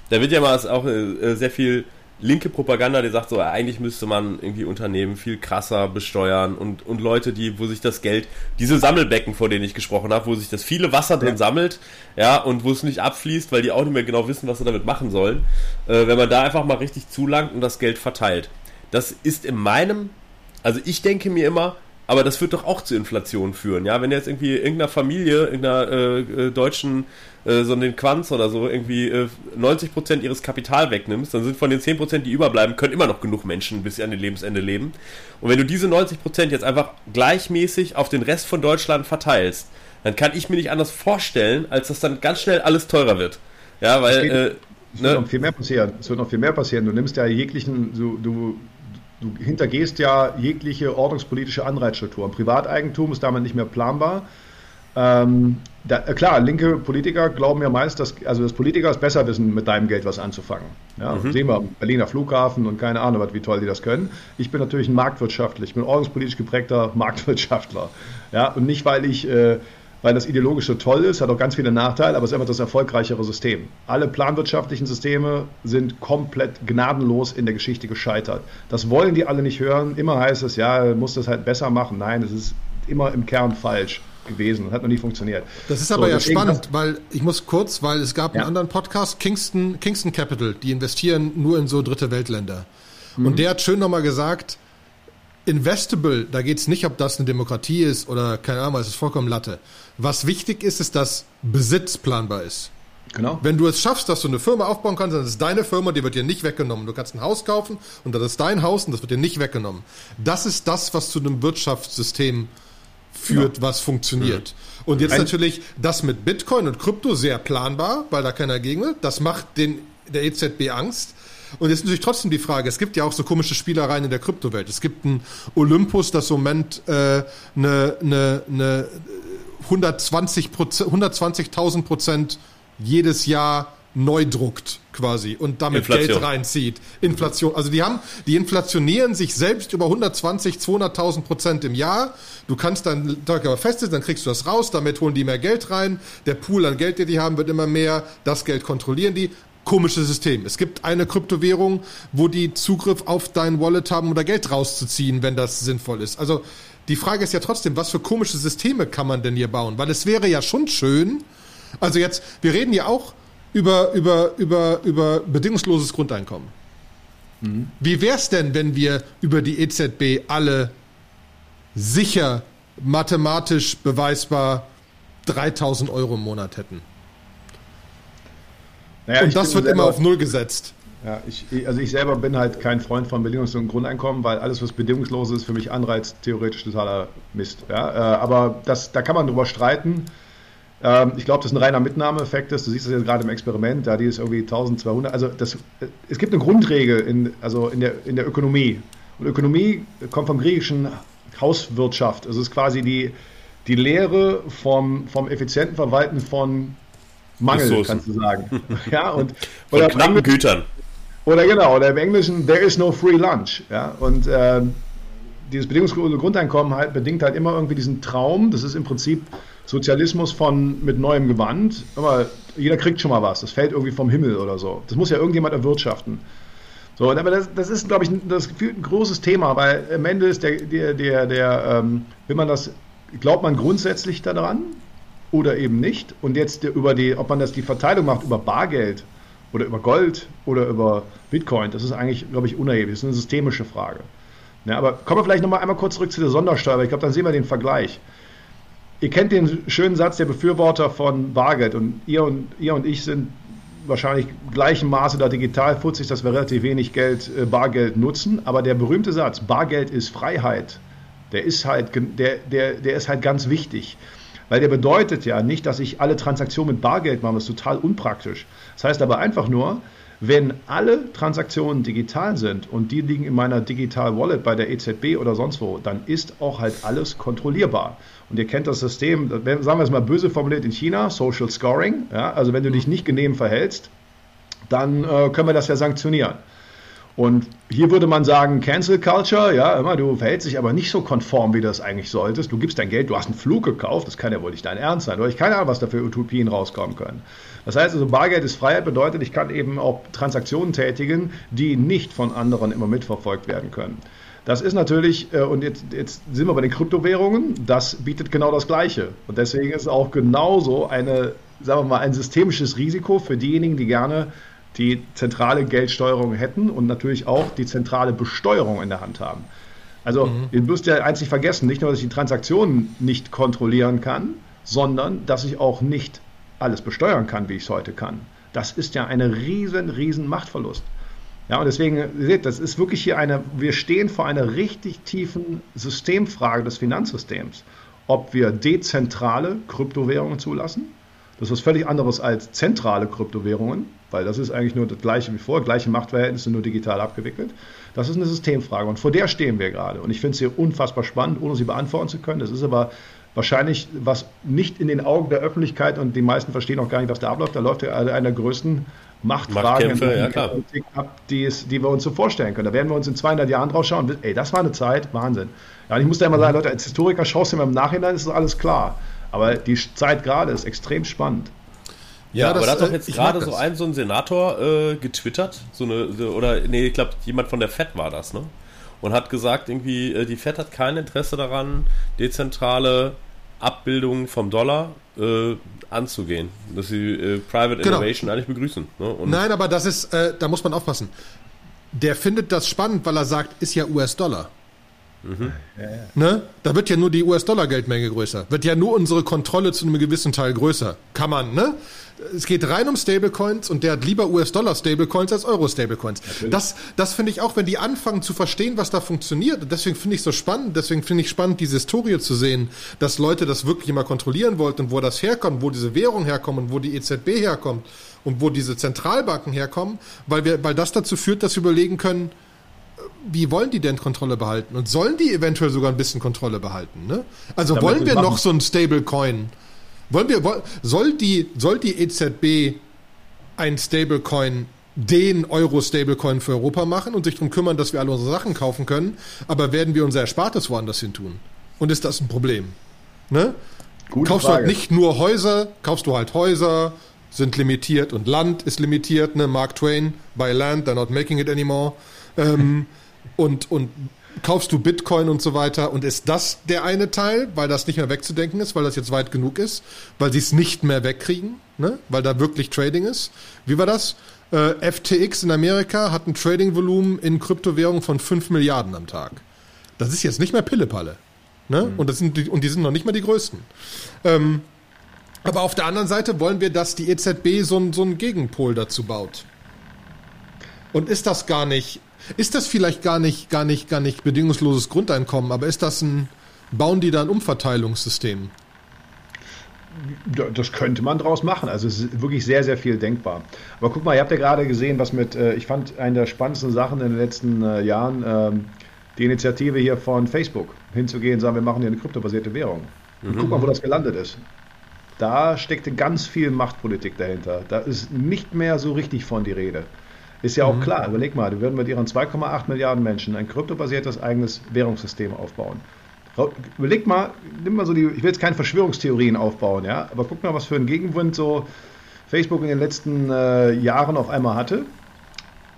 da wird ja mal auch äh, sehr viel linke Propaganda, die sagt so, eigentlich müsste man irgendwie Unternehmen viel krasser besteuern und, und Leute, die, wo sich das Geld, diese Sammelbecken, vor denen ich gesprochen habe, wo sich das viele Wasser drin ja. sammelt, ja, und wo es nicht abfließt, weil die auch nicht mehr genau wissen, was sie damit machen sollen, äh, wenn man da einfach mal richtig zulangt und das Geld verteilt. Das ist in meinem, also ich denke mir immer, aber das wird doch auch zu Inflation führen, ja. Wenn jetzt irgendwie irgendeiner Familie, irgendeiner äh, äh, deutschen, äh, so den Quanz oder so, irgendwie äh, 90% ihres Kapital wegnimmst, dann sind von den 10%, die überbleiben, können immer noch genug Menschen bis sie an den Lebensende leben. Und wenn du diese 90% jetzt einfach gleichmäßig auf den Rest von Deutschland verteilst, dann kann ich mir nicht anders vorstellen, als dass dann ganz schnell alles teurer wird. Ja, weil. Es, äh, es wird ne? noch viel mehr passieren. Es wird noch viel mehr passieren. Du nimmst ja jeglichen, du, du du hintergehst ja jegliche ordnungspolitische Anreizstruktur. Privateigentum ist damit nicht mehr planbar. Ähm, da, äh, klar, linke Politiker glauben ja meist, dass, also dass Politiker es besser wissen, mit deinem Geld was anzufangen. Ja, mhm. Sehen wir am Berliner Flughafen und keine Ahnung, wie toll die das können. Ich bin natürlich ein Marktwirtschaftler, ich bin ordnungspolitisch geprägter Marktwirtschaftler. Ja, und nicht, weil ich äh, weil das ideologisch so toll ist, hat auch ganz viele Nachteile, aber es ist einfach das erfolgreichere System. Alle planwirtschaftlichen Systeme sind komplett gnadenlos in der Geschichte gescheitert. Das wollen die alle nicht hören. Immer heißt es, ja, muss das halt besser machen. Nein, es ist immer im Kern falsch gewesen und hat noch nie funktioniert. Das ist aber so, ja spannend, weil ich muss kurz, weil es gab ja. einen anderen Podcast, Kingston, Kingston Capital, die investieren nur in so dritte Weltländer. Mhm. Und der hat schön nochmal gesagt, Investable, da geht es nicht, ob das eine Demokratie ist oder keine Ahnung, es ist vollkommen Latte. Was wichtig ist, ist, dass Besitz planbar ist. Genau. Wenn du es schaffst, dass du eine Firma aufbauen kannst, dann ist es deine Firma, die wird dir nicht weggenommen. Du kannst ein Haus kaufen und das ist dein Haus und das wird dir nicht weggenommen. Das ist das, was zu einem Wirtschaftssystem führt, genau. was funktioniert. Mhm. Und jetzt ein natürlich das mit Bitcoin und Krypto sehr planbar, weil da keiner gegen will. Das macht den, der EZB Angst. Und jetzt natürlich trotzdem die Frage, es gibt ja auch so komische Spielereien in der Kryptowelt. Es gibt ein Olympus, das im Moment äh, eine, eine, eine 120 120.000 Prozent jedes Jahr neu druckt quasi und damit Inflation. Geld reinzieht. Inflation. Also die haben, die inflationieren sich selbst über 120, 200.000 Prozent im Jahr. Du kannst dann aber festsetzen, dann kriegst du das raus, damit holen die mehr Geld rein. Der Pool an Geld, den die haben, wird immer mehr. Das Geld kontrollieren die komisches System. Es gibt eine Kryptowährung, wo die Zugriff auf dein Wallet haben, um da Geld rauszuziehen, wenn das sinnvoll ist. Also die Frage ist ja trotzdem, was für komische Systeme kann man denn hier bauen? Weil es wäre ja schon schön, also jetzt, wir reden ja auch über, über, über, über bedingungsloses Grundeinkommen. Mhm. Wie wäre es denn, wenn wir über die EZB alle sicher, mathematisch beweisbar 3000 Euro im Monat hätten? Naja, und das wird immer auf Null gesetzt. Ja, ich, also ich selber bin halt kein Freund von bedingungslosem Grundeinkommen, weil alles, was bedingungslos ist, für mich Anreiz theoretisch totaler Mist. Ja, äh, aber das, da kann man drüber streiten. Ähm, ich glaube, das ist ein reiner Mitnahmeeffekt ist. Du siehst das jetzt gerade im Experiment, da die ist irgendwie 1200. Also das, es gibt eine Grundregel in, also in, der, in der Ökonomie. Und Ökonomie kommt vom griechischen Hauswirtschaft. Also es ist quasi die, die Lehre vom, vom effizienten Verwalten von Mangel, Ressourcen. kannst du sagen. ja, und, Von oder knappen Gütern. Oder genau, oder im Englischen, there is no free lunch. Ja, und äh, dieses bedingungslose Grundeinkommen halt bedingt halt immer irgendwie diesen Traum, das ist im Prinzip Sozialismus von mit neuem Gewand. Aber jeder kriegt schon mal was, das fällt irgendwie vom Himmel oder so. Das muss ja irgendjemand erwirtschaften. So, aber das, das ist, glaube ich, das ein großes Thema, weil am Ende ist der, der, der, der ähm, will man das, glaubt man grundsätzlich daran, oder eben nicht. Und jetzt über die, ob man das die Verteilung macht über Bargeld oder über Gold oder über Bitcoin, das ist eigentlich, glaube ich, unerheblich. Das ist eine systemische Frage. Ja, aber kommen wir vielleicht nochmal einmal kurz zurück zu der Sondersteuer, weil ich glaube, dann sehen wir den Vergleich. Ihr kennt den schönen Satz der Befürworter von Bargeld und ihr und, ihr und ich sind wahrscheinlich gleichem Maße da digital futzig, dass wir relativ wenig Geld, äh, Bargeld nutzen. Aber der berühmte Satz, Bargeld ist Freiheit, der ist halt, der, der, der ist halt ganz wichtig. Weil der bedeutet ja nicht, dass ich alle Transaktionen mit Bargeld mache, das ist total unpraktisch. Das heißt aber einfach nur, wenn alle Transaktionen digital sind und die liegen in meiner Digital Wallet bei der EZB oder sonst wo, dann ist auch halt alles kontrollierbar. Und ihr kennt das System, sagen wir es mal böse formuliert in China, Social Scoring. Ja? Also wenn du dich nicht genehm verhältst, dann äh, können wir das ja sanktionieren. Und hier würde man sagen, Cancel Culture, ja, immer, du verhältst dich aber nicht so konform, wie du das eigentlich solltest. Du gibst dein Geld, du hast einen Flug gekauft, das kann ja wohl nicht dein Ernst sein. Oder ich keine Ahnung, was da für Utopien rauskommen können. Das heißt also, Bargeld ist Freiheit bedeutet, ich kann eben auch Transaktionen tätigen, die nicht von anderen immer mitverfolgt werden können. Das ist natürlich, äh, und jetzt, jetzt sind wir bei den Kryptowährungen, das bietet genau das Gleiche. Und deswegen ist es auch genauso eine, sagen wir mal, ein systemisches Risiko für diejenigen, die gerne die zentrale Geldsteuerung hätten und natürlich auch die zentrale Besteuerung in der Hand haben. Also, mhm. ihr müsst ja nicht vergessen, nicht nur, dass ich die Transaktionen nicht kontrollieren kann, sondern dass ich auch nicht alles besteuern kann, wie ich es heute kann. Das ist ja ein riesen, riesen Machtverlust. Ja, und deswegen, ihr seht, das ist wirklich hier eine, wir stehen vor einer richtig tiefen Systemfrage des Finanzsystems. Ob wir dezentrale Kryptowährungen zulassen, das ist was völlig anderes als zentrale Kryptowährungen, weil das ist eigentlich nur das gleiche wie vor, gleiche Machtverhältnisse, nur digital abgewickelt. Das ist eine Systemfrage und vor der stehen wir gerade. Und ich finde es hier unfassbar spannend, ohne sie beantworten zu können. Das ist aber wahrscheinlich was nicht in den Augen der Öffentlichkeit und die meisten verstehen auch gar nicht, was da abläuft. Da läuft ja eine der größten Machtfragen in der ja, Politik ab, die, es, die wir uns so vorstellen können. Da werden wir uns in 200 Jahren drauf schauen. Ey, das war eine Zeit, Wahnsinn. Ja, und ich muss da immer sagen, Leute, als Historiker schaust du immer im Nachhinein, ist das alles klar. Aber die Zeit gerade ist extrem spannend. Ja, ja das, aber da hat doch äh, jetzt gerade so ein, so ein Senator äh, getwittert, so eine, oder nee, ich glaube, jemand von der FED war das, ne? Und hat gesagt, irgendwie, äh, die FED hat kein Interesse daran, dezentrale Abbildungen vom Dollar äh, anzugehen. Dass sie äh, Private genau. Innovation eigentlich begrüßen. Ne? Nein, aber das ist, äh, da muss man aufpassen. Der findet das spannend, weil er sagt, ist ja US-Dollar. Mhm. Ne? Da wird ja nur die US-Dollar-Geldmenge größer. Wird ja nur unsere Kontrolle zu einem gewissen Teil größer. Kann man, ne? Es geht rein um Stablecoins und der hat lieber US-Dollar-Stablecoins als Euro-Stablecoins. Das, das finde ich auch, wenn die anfangen zu verstehen, was da funktioniert. Und deswegen finde ich es so spannend. Deswegen finde ich spannend, diese Historie zu sehen, dass Leute das wirklich immer kontrollieren wollten und wo das herkommt, wo diese Währung herkommt und wo die EZB herkommt und wo diese Zentralbanken herkommen, weil wir, weil das dazu führt, dass wir überlegen können, wie wollen die denn Kontrolle behalten? Und sollen die eventuell sogar ein bisschen Kontrolle behalten? Ne? Also Damit wollen wir noch so ein Stablecoin? Wollen wir, soll die, soll die EZB ein Stablecoin den Euro-Stablecoin für Europa machen und sich darum kümmern, dass wir alle unsere Sachen kaufen können, aber werden wir unser Erspartes woanders hin tun? Und ist das ein Problem? Ne? Gute kaufst Frage. du halt nicht nur Häuser, kaufst du halt Häuser, sind limitiert und Land ist limitiert, ne? Mark Twain, by land, they're not making it anymore. Ähm, und, und kaufst du Bitcoin und so weiter und ist das der eine Teil, weil das nicht mehr wegzudenken ist, weil das jetzt weit genug ist, weil sie es nicht mehr wegkriegen, ne? weil da wirklich Trading ist. Wie war das? Äh, FTX in Amerika hat ein Trading-Volumen in Kryptowährungen von 5 Milliarden am Tag. Das ist jetzt nicht mehr Pillepalle. Ne? Mhm. Und, das sind die, und die sind noch nicht mal die größten. Ähm, aber auf der anderen Seite wollen wir, dass die EZB so, so einen Gegenpol dazu baut. Und ist das gar nicht ist das vielleicht gar nicht, gar nicht, gar nicht bedingungsloses Grundeinkommen, aber ist das ein, bauen die da ein Umverteilungssystem? Das könnte man draus machen. Also es ist wirklich sehr, sehr viel denkbar. Aber guck mal, ihr habt ja gerade gesehen, was mit, äh, ich fand eine der spannendsten Sachen in den letzten äh, Jahren, ähm, die Initiative hier von Facebook, hinzugehen und sagen, wir machen hier eine kryptobasierte Währung. Und mhm. guck mal, wo das gelandet ist. Da steckte ganz viel Machtpolitik dahinter. Da ist nicht mehr so richtig von die Rede. Ist ja auch mhm. klar, überleg mal, die würden mit ihren 2,8 Milliarden Menschen ein kryptobasiertes eigenes Währungssystem aufbauen. Überleg mal, nimm mal so die, ich will jetzt keine Verschwörungstheorien aufbauen, ja, aber guck mal, was für einen Gegenwind so Facebook in den letzten äh, Jahren auf einmal hatte.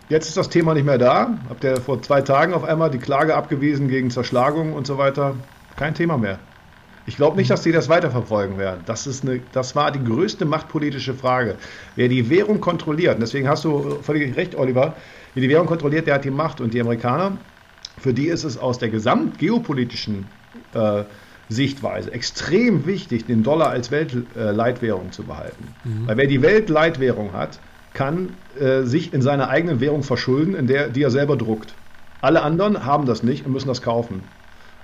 Jetzt ist das Thema nicht mehr da. Habt ihr vor zwei Tagen auf einmal die Klage abgewiesen gegen Zerschlagung und so weiter? Kein Thema mehr. Ich glaube nicht, dass sie das weiterverfolgen werden. Das, ist eine, das war die größte machtpolitische Frage. Wer die Währung kontrolliert, und deswegen hast du völlig recht, Oliver, wer die Währung kontrolliert, der hat die Macht. Und die Amerikaner, für die ist es aus der gesamtgeopolitischen äh, Sichtweise extrem wichtig, den Dollar als Weltleitwährung zu behalten. Mhm. Weil wer die Weltleitwährung hat, kann äh, sich in seiner eigenen Währung verschulden, in der, die er selber druckt. Alle anderen haben das nicht und müssen das kaufen.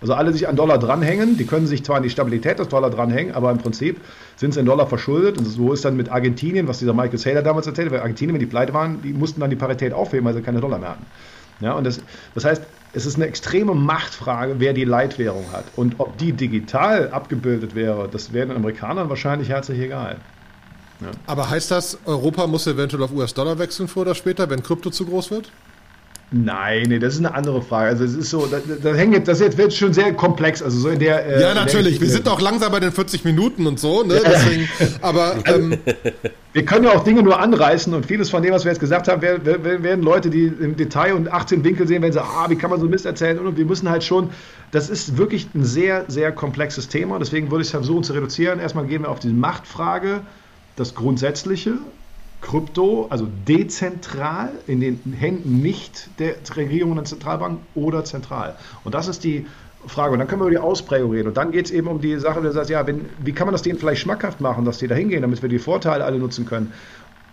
Also alle, sich an Dollar dranhängen, die können sich zwar an die Stabilität des Dollar dranhängen, aber im Prinzip sind sie in Dollar verschuldet. Und so ist dann mit Argentinien, was dieser Michael Saylor damals erzählte, weil Argentinien, wenn die pleite waren, die mussten dann die Parität aufheben, weil sie keine Dollar mehr hatten. Ja, und das, das heißt, es ist eine extreme Machtfrage, wer die Leitwährung hat. Und ob die digital abgebildet wäre, das wäre den Amerikanern wahrscheinlich herzlich egal. Ja. Aber heißt das, Europa muss eventuell auf US-Dollar wechseln, früher oder später, wenn Krypto zu groß wird? Nein, nee, das ist eine andere Frage. Also es ist so, das, das hängt jetzt, das jetzt wird schon sehr komplex. Also so in der. Äh, ja, natürlich. Der, wir sind auch langsam bei den 40 Minuten und so. Ne? Deswegen, aber also, ähm, wir können ja auch Dinge nur anreißen und vieles von dem, was wir jetzt gesagt haben, werden, werden Leute, die im Detail und 18 Winkel sehen, wenn sie, ah, wie kann man so Mist erzählen? Und wir müssen halt schon. Das ist wirklich ein sehr, sehr komplexes Thema. Deswegen würde ich es versuchen zu reduzieren. Erstmal gehen wir auf die Machtfrage, das Grundsätzliche Krypto, also dezentral in den Händen nicht der Regierung und der Zentralbank oder zentral. Und das ist die Frage. Und dann können wir über die Ausprägung reden. Und dann geht es eben um die Sache, du sagst, ja, wenn, wie kann man das denen vielleicht schmackhaft machen, dass die da hingehen, damit wir die Vorteile alle nutzen können.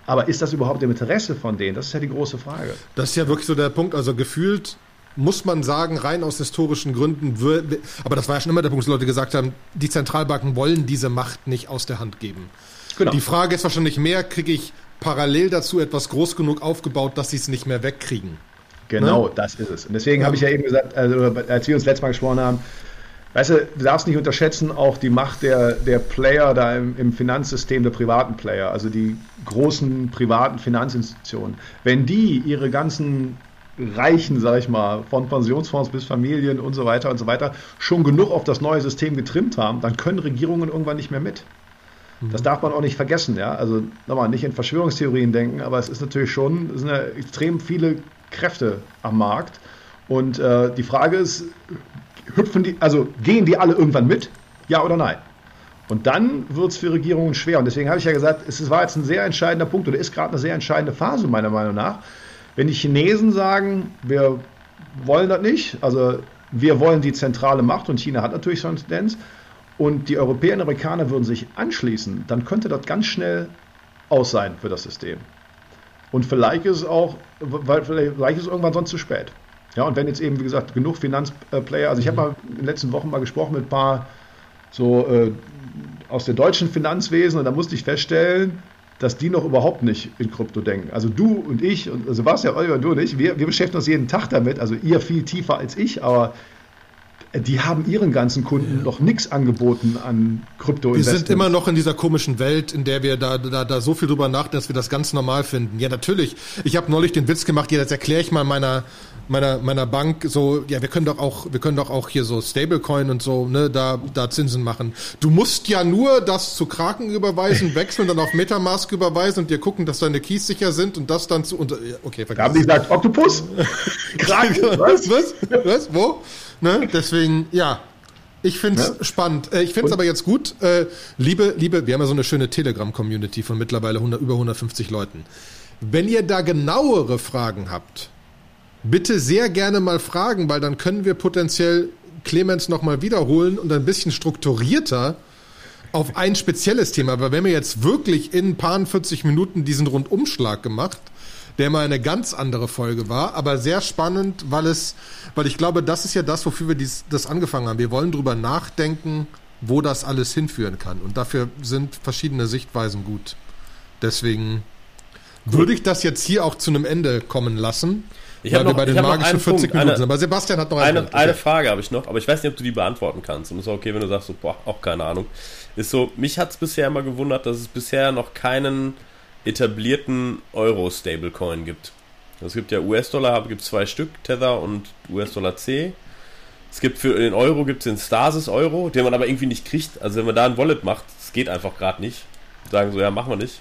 Aber ist das überhaupt im Interesse von denen? Das ist ja die große Frage. Das ist ja wirklich so der Punkt. Also gefühlt muss man sagen, rein aus historischen Gründen, aber das war ja schon immer der Punkt, dass Leute gesagt haben, die Zentralbanken wollen diese Macht nicht aus der Hand geben. Genau. Die Frage ist wahrscheinlich mehr, kriege ich parallel dazu etwas groß genug aufgebaut, dass sie es nicht mehr wegkriegen. Genau, ne? das ist es. Und deswegen ja. habe ich ja eben gesagt, also als wir uns letztes Mal gesprochen haben, weißt du, du darfst nicht unterschätzen auch die Macht der, der Player da im, im Finanzsystem, der privaten Player, also die großen privaten Finanzinstitutionen. Wenn die ihre ganzen Reichen, sag ich mal, von Pensionsfonds bis Familien und so weiter und so weiter, schon genug auf das neue System getrimmt haben, dann können Regierungen irgendwann nicht mehr mit. Das darf man auch nicht vergessen, ja. Also nochmal nicht in Verschwörungstheorien denken, aber es ist natürlich schon, es sind ja extrem viele Kräfte am Markt. Und äh, die Frage ist, hüpfen die, also gehen die alle irgendwann mit? Ja oder nein? Und dann wird es für Regierungen schwer. Und deswegen habe ich ja gesagt, es war jetzt ein sehr entscheidender Punkt oder ist gerade eine sehr entscheidende Phase, meiner Meinung nach. Wenn die Chinesen sagen, wir wollen das nicht, also wir wollen die zentrale Macht und China hat natürlich so eine Tendenz, und die Europäer und Amerikaner würden sich anschließen, dann könnte das ganz schnell aus sein für das System. Und vielleicht ist es auch, weil vielleicht ist es irgendwann sonst zu spät. Ja, und wenn jetzt eben, wie gesagt, genug Finanzplayer, also ich habe mal in den letzten Wochen mal gesprochen mit ein paar so äh, aus dem deutschen Finanzwesen und da musste ich feststellen, dass die noch überhaupt nicht in Krypto denken. Also du und ich, und also ja Oliver, du und ich, wir, wir beschäftigen uns jeden Tag damit, also ihr viel tiefer als ich, aber die haben ihren ganzen Kunden ja. noch nichts angeboten an krypto Wir sind immer noch in dieser komischen Welt, in der wir da, da, da so viel drüber nachdenken, dass wir das ganz normal finden. Ja, natürlich. Ich habe neulich den Witz gemacht, jetzt erkläre ich mal meiner, meiner, meiner Bank so, ja, wir können doch auch, wir können doch auch hier so Stablecoin und so, ne, da, da Zinsen machen. Du musst ja nur das zu Kraken überweisen, wechseln, dann auf Metamask überweisen und dir gucken, dass deine Keys sicher sind und das dann zu, und, okay, vergiss. Haben die gesagt, Octopus? Kraken? was? Was? Was? Wo? Ne? Deswegen, ja. Ich finde es ja. spannend. Äh, ich finde es aber jetzt gut. Äh, liebe, liebe, wir haben ja so eine schöne Telegram-Community von mittlerweile 100, über 150 Leuten. Wenn ihr da genauere Fragen habt, bitte sehr gerne mal fragen, weil dann können wir potenziell Clemens nochmal wiederholen und ein bisschen strukturierter auf ein spezielles Thema. Aber wenn wir jetzt wirklich in ein paar 40 Minuten diesen Rundumschlag gemacht, der mal eine ganz andere Folge war, aber sehr spannend, weil es, weil ich glaube, das ist ja das, wofür wir dies, das angefangen haben. Wir wollen drüber nachdenken, wo das alles hinführen kann. Und dafür sind verschiedene Sichtweisen gut. Deswegen würde ich das jetzt hier auch zu einem Ende kommen lassen. Ich habe noch, bei den magischen 40 Punkt. Minuten sind. Aber Sebastian hat noch eine, Punkt, eine Frage habe ich noch, aber ich weiß nicht, ob du die beantworten kannst. Und es ist okay, wenn du sagst, so, boah, auch keine Ahnung. Ist so, mich hat es bisher immer gewundert, dass es bisher noch keinen etablierten Euro-Stablecoin gibt. Es gibt ja US-Dollar, gibt zwei Stück, Tether und US-Dollar C. Es gibt für den Euro gibt es den Stasis Euro, den man aber irgendwie nicht kriegt. Also wenn man da ein Wallet macht, das geht einfach gerade nicht. Sagen so, ja, machen wir nicht.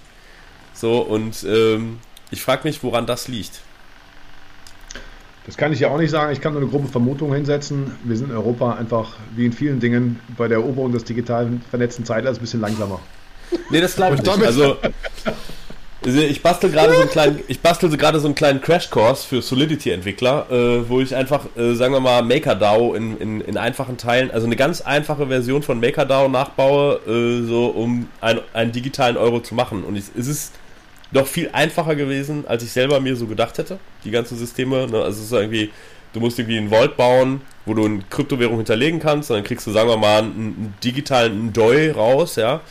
So, und ähm, ich frage mich, woran das liegt. Das kann ich ja auch nicht sagen. Ich kann nur eine grobe Vermutung hinsetzen. Wir sind in Europa einfach, wie in vielen Dingen, bei der Eroberung des digitalen vernetzten Zeitalters ein bisschen langsamer. Nee, das glaube ich nicht. Also, ich bastel gerade so einen kleinen, ich bastel gerade so einen kleinen Crashkurs für Solidity-Entwickler, äh, wo ich einfach, äh, sagen wir mal, MakerDAO in, in, in einfachen Teilen, also eine ganz einfache Version von MakerDAO nachbaue, äh, so um ein, einen digitalen Euro zu machen. Und ich, es ist doch viel einfacher gewesen, als ich selber mir so gedacht hätte. Die ganzen Systeme. Ne? Also es ist irgendwie, du musst irgendwie einen Vault bauen, wo du eine Kryptowährung hinterlegen kannst, und dann kriegst du, sagen wir mal, einen, einen digitalen DOI raus, ja.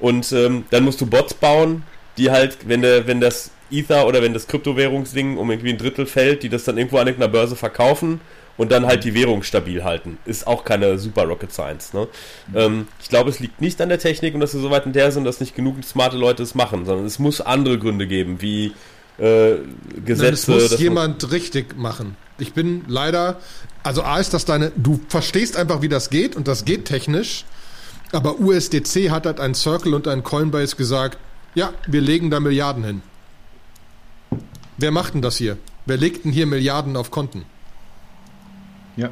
Und ähm, dann musst du Bots bauen, die halt, wenn, der, wenn das Ether oder wenn das Kryptowährungsding um irgendwie ein Drittel fällt, die das dann irgendwo an irgendeiner Börse verkaufen und dann halt die Währung stabil halten. Ist auch keine super Rocket Science. Ne? Ähm, ich glaube, es liegt nicht an der Technik und dass wir so weit in der sind, dass nicht genug smarte Leute es machen, sondern es muss andere Gründe geben, wie äh, Gesetze. Nein, es muss jemand richtig machen. Ich bin leider, also A ist das deine, du verstehst einfach, wie das geht und das geht technisch, aber USDC hat halt ein Circle und ein Coinbase gesagt, ja, wir legen da Milliarden hin. Wer macht denn das hier? Wer legt denn hier Milliarden auf Konten? Ja.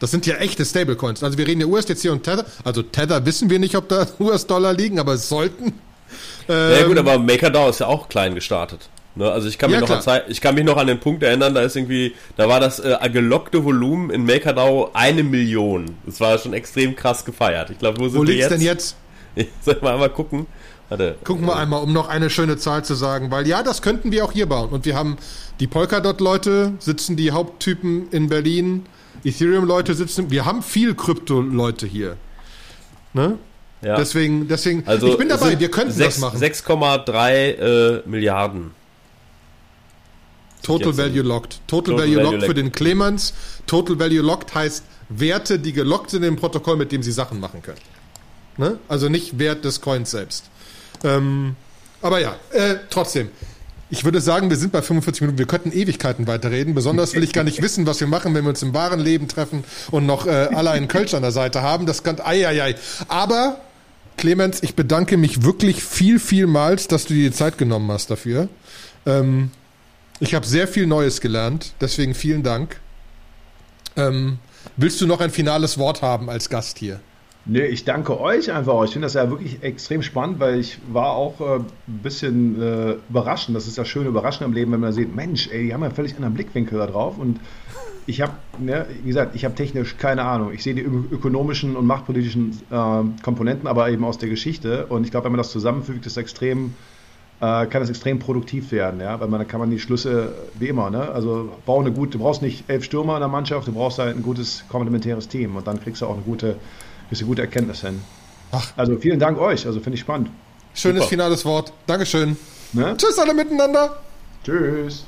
Das sind ja echte Stablecoins. Also wir reden ja USDC und Tether. Also Tether wissen wir nicht, ob da US-Dollar liegen, aber es sollten. Ähm, ja gut, aber MakerDAO ist ja auch klein gestartet. Ne? Also ich kann, mich ja, noch an Zeit, ich kann mich noch an den Punkt erinnern, da ist irgendwie, da war das äh, gelockte Volumen in MakerDAO eine Million. Das war schon extrem krass gefeiert. Ich glaube, wo sind wo wir jetzt? denn jetzt? Ich soll mal einmal gucken. Warte. Gucken wir einmal, um noch eine schöne Zahl zu sagen, weil ja, das könnten wir auch hier bauen. Und wir haben die Polkadot-Leute, sitzen die Haupttypen in Berlin, Ethereum-Leute sitzen, wir haben viel Krypto-Leute hier. Ne? Ja. Deswegen, deswegen, also ich bin dabei, wir könnten 6, das machen. 6,3 äh, Milliarden. Total Value Locked. Total, Total Value, Value Locked für den Clemens. Total Value Locked heißt Werte, die gelockt sind im Protokoll, mit dem sie Sachen machen können. Ne? Also nicht Wert des Coins selbst. Ähm, aber ja, äh, trotzdem. Ich würde sagen, wir sind bei 45 Minuten. Wir könnten Ewigkeiten weiterreden. Besonders will ich gar nicht wissen, was wir machen, wenn wir uns im wahren Leben treffen und noch äh, alle einen Kölsch an der Seite haben. Das kann, ei, ei, ei. Aber, Clemens, ich bedanke mich wirklich viel, vielmals, dass du dir die Zeit genommen hast dafür. Ähm, ich habe sehr viel Neues gelernt. Deswegen vielen Dank. Ähm, willst du noch ein finales Wort haben als Gast hier? Nee, ich danke euch einfach. Ich finde das ja wirklich extrem spannend, weil ich war auch äh, ein bisschen äh, überraschend. Das ist ja schön überraschend im Leben, wenn man sieht, Mensch, ey, die haben ja völlig anderen Blickwinkel da drauf. Und ich habe, ne, wie gesagt, ich habe technisch keine Ahnung. Ich sehe die ökonomischen und machtpolitischen äh, Komponenten, aber eben aus der Geschichte. Und ich glaube, wenn man das zusammenfügt, ist extrem, äh, kann das extrem produktiv werden, ja, weil man dann kann man die Schlüsse wie immer, ne, also bau eine gute, du brauchst nicht elf Stürmer in der Mannschaft, du brauchst halt ein gutes komplementäres Team und dann kriegst du auch eine gute ist eine gute Erkenntnis hin. Ach. Also vielen Dank euch, also finde ich spannend. Schönes Super. finales Wort. Dankeschön. Ne? Tschüss alle miteinander. Tschüss.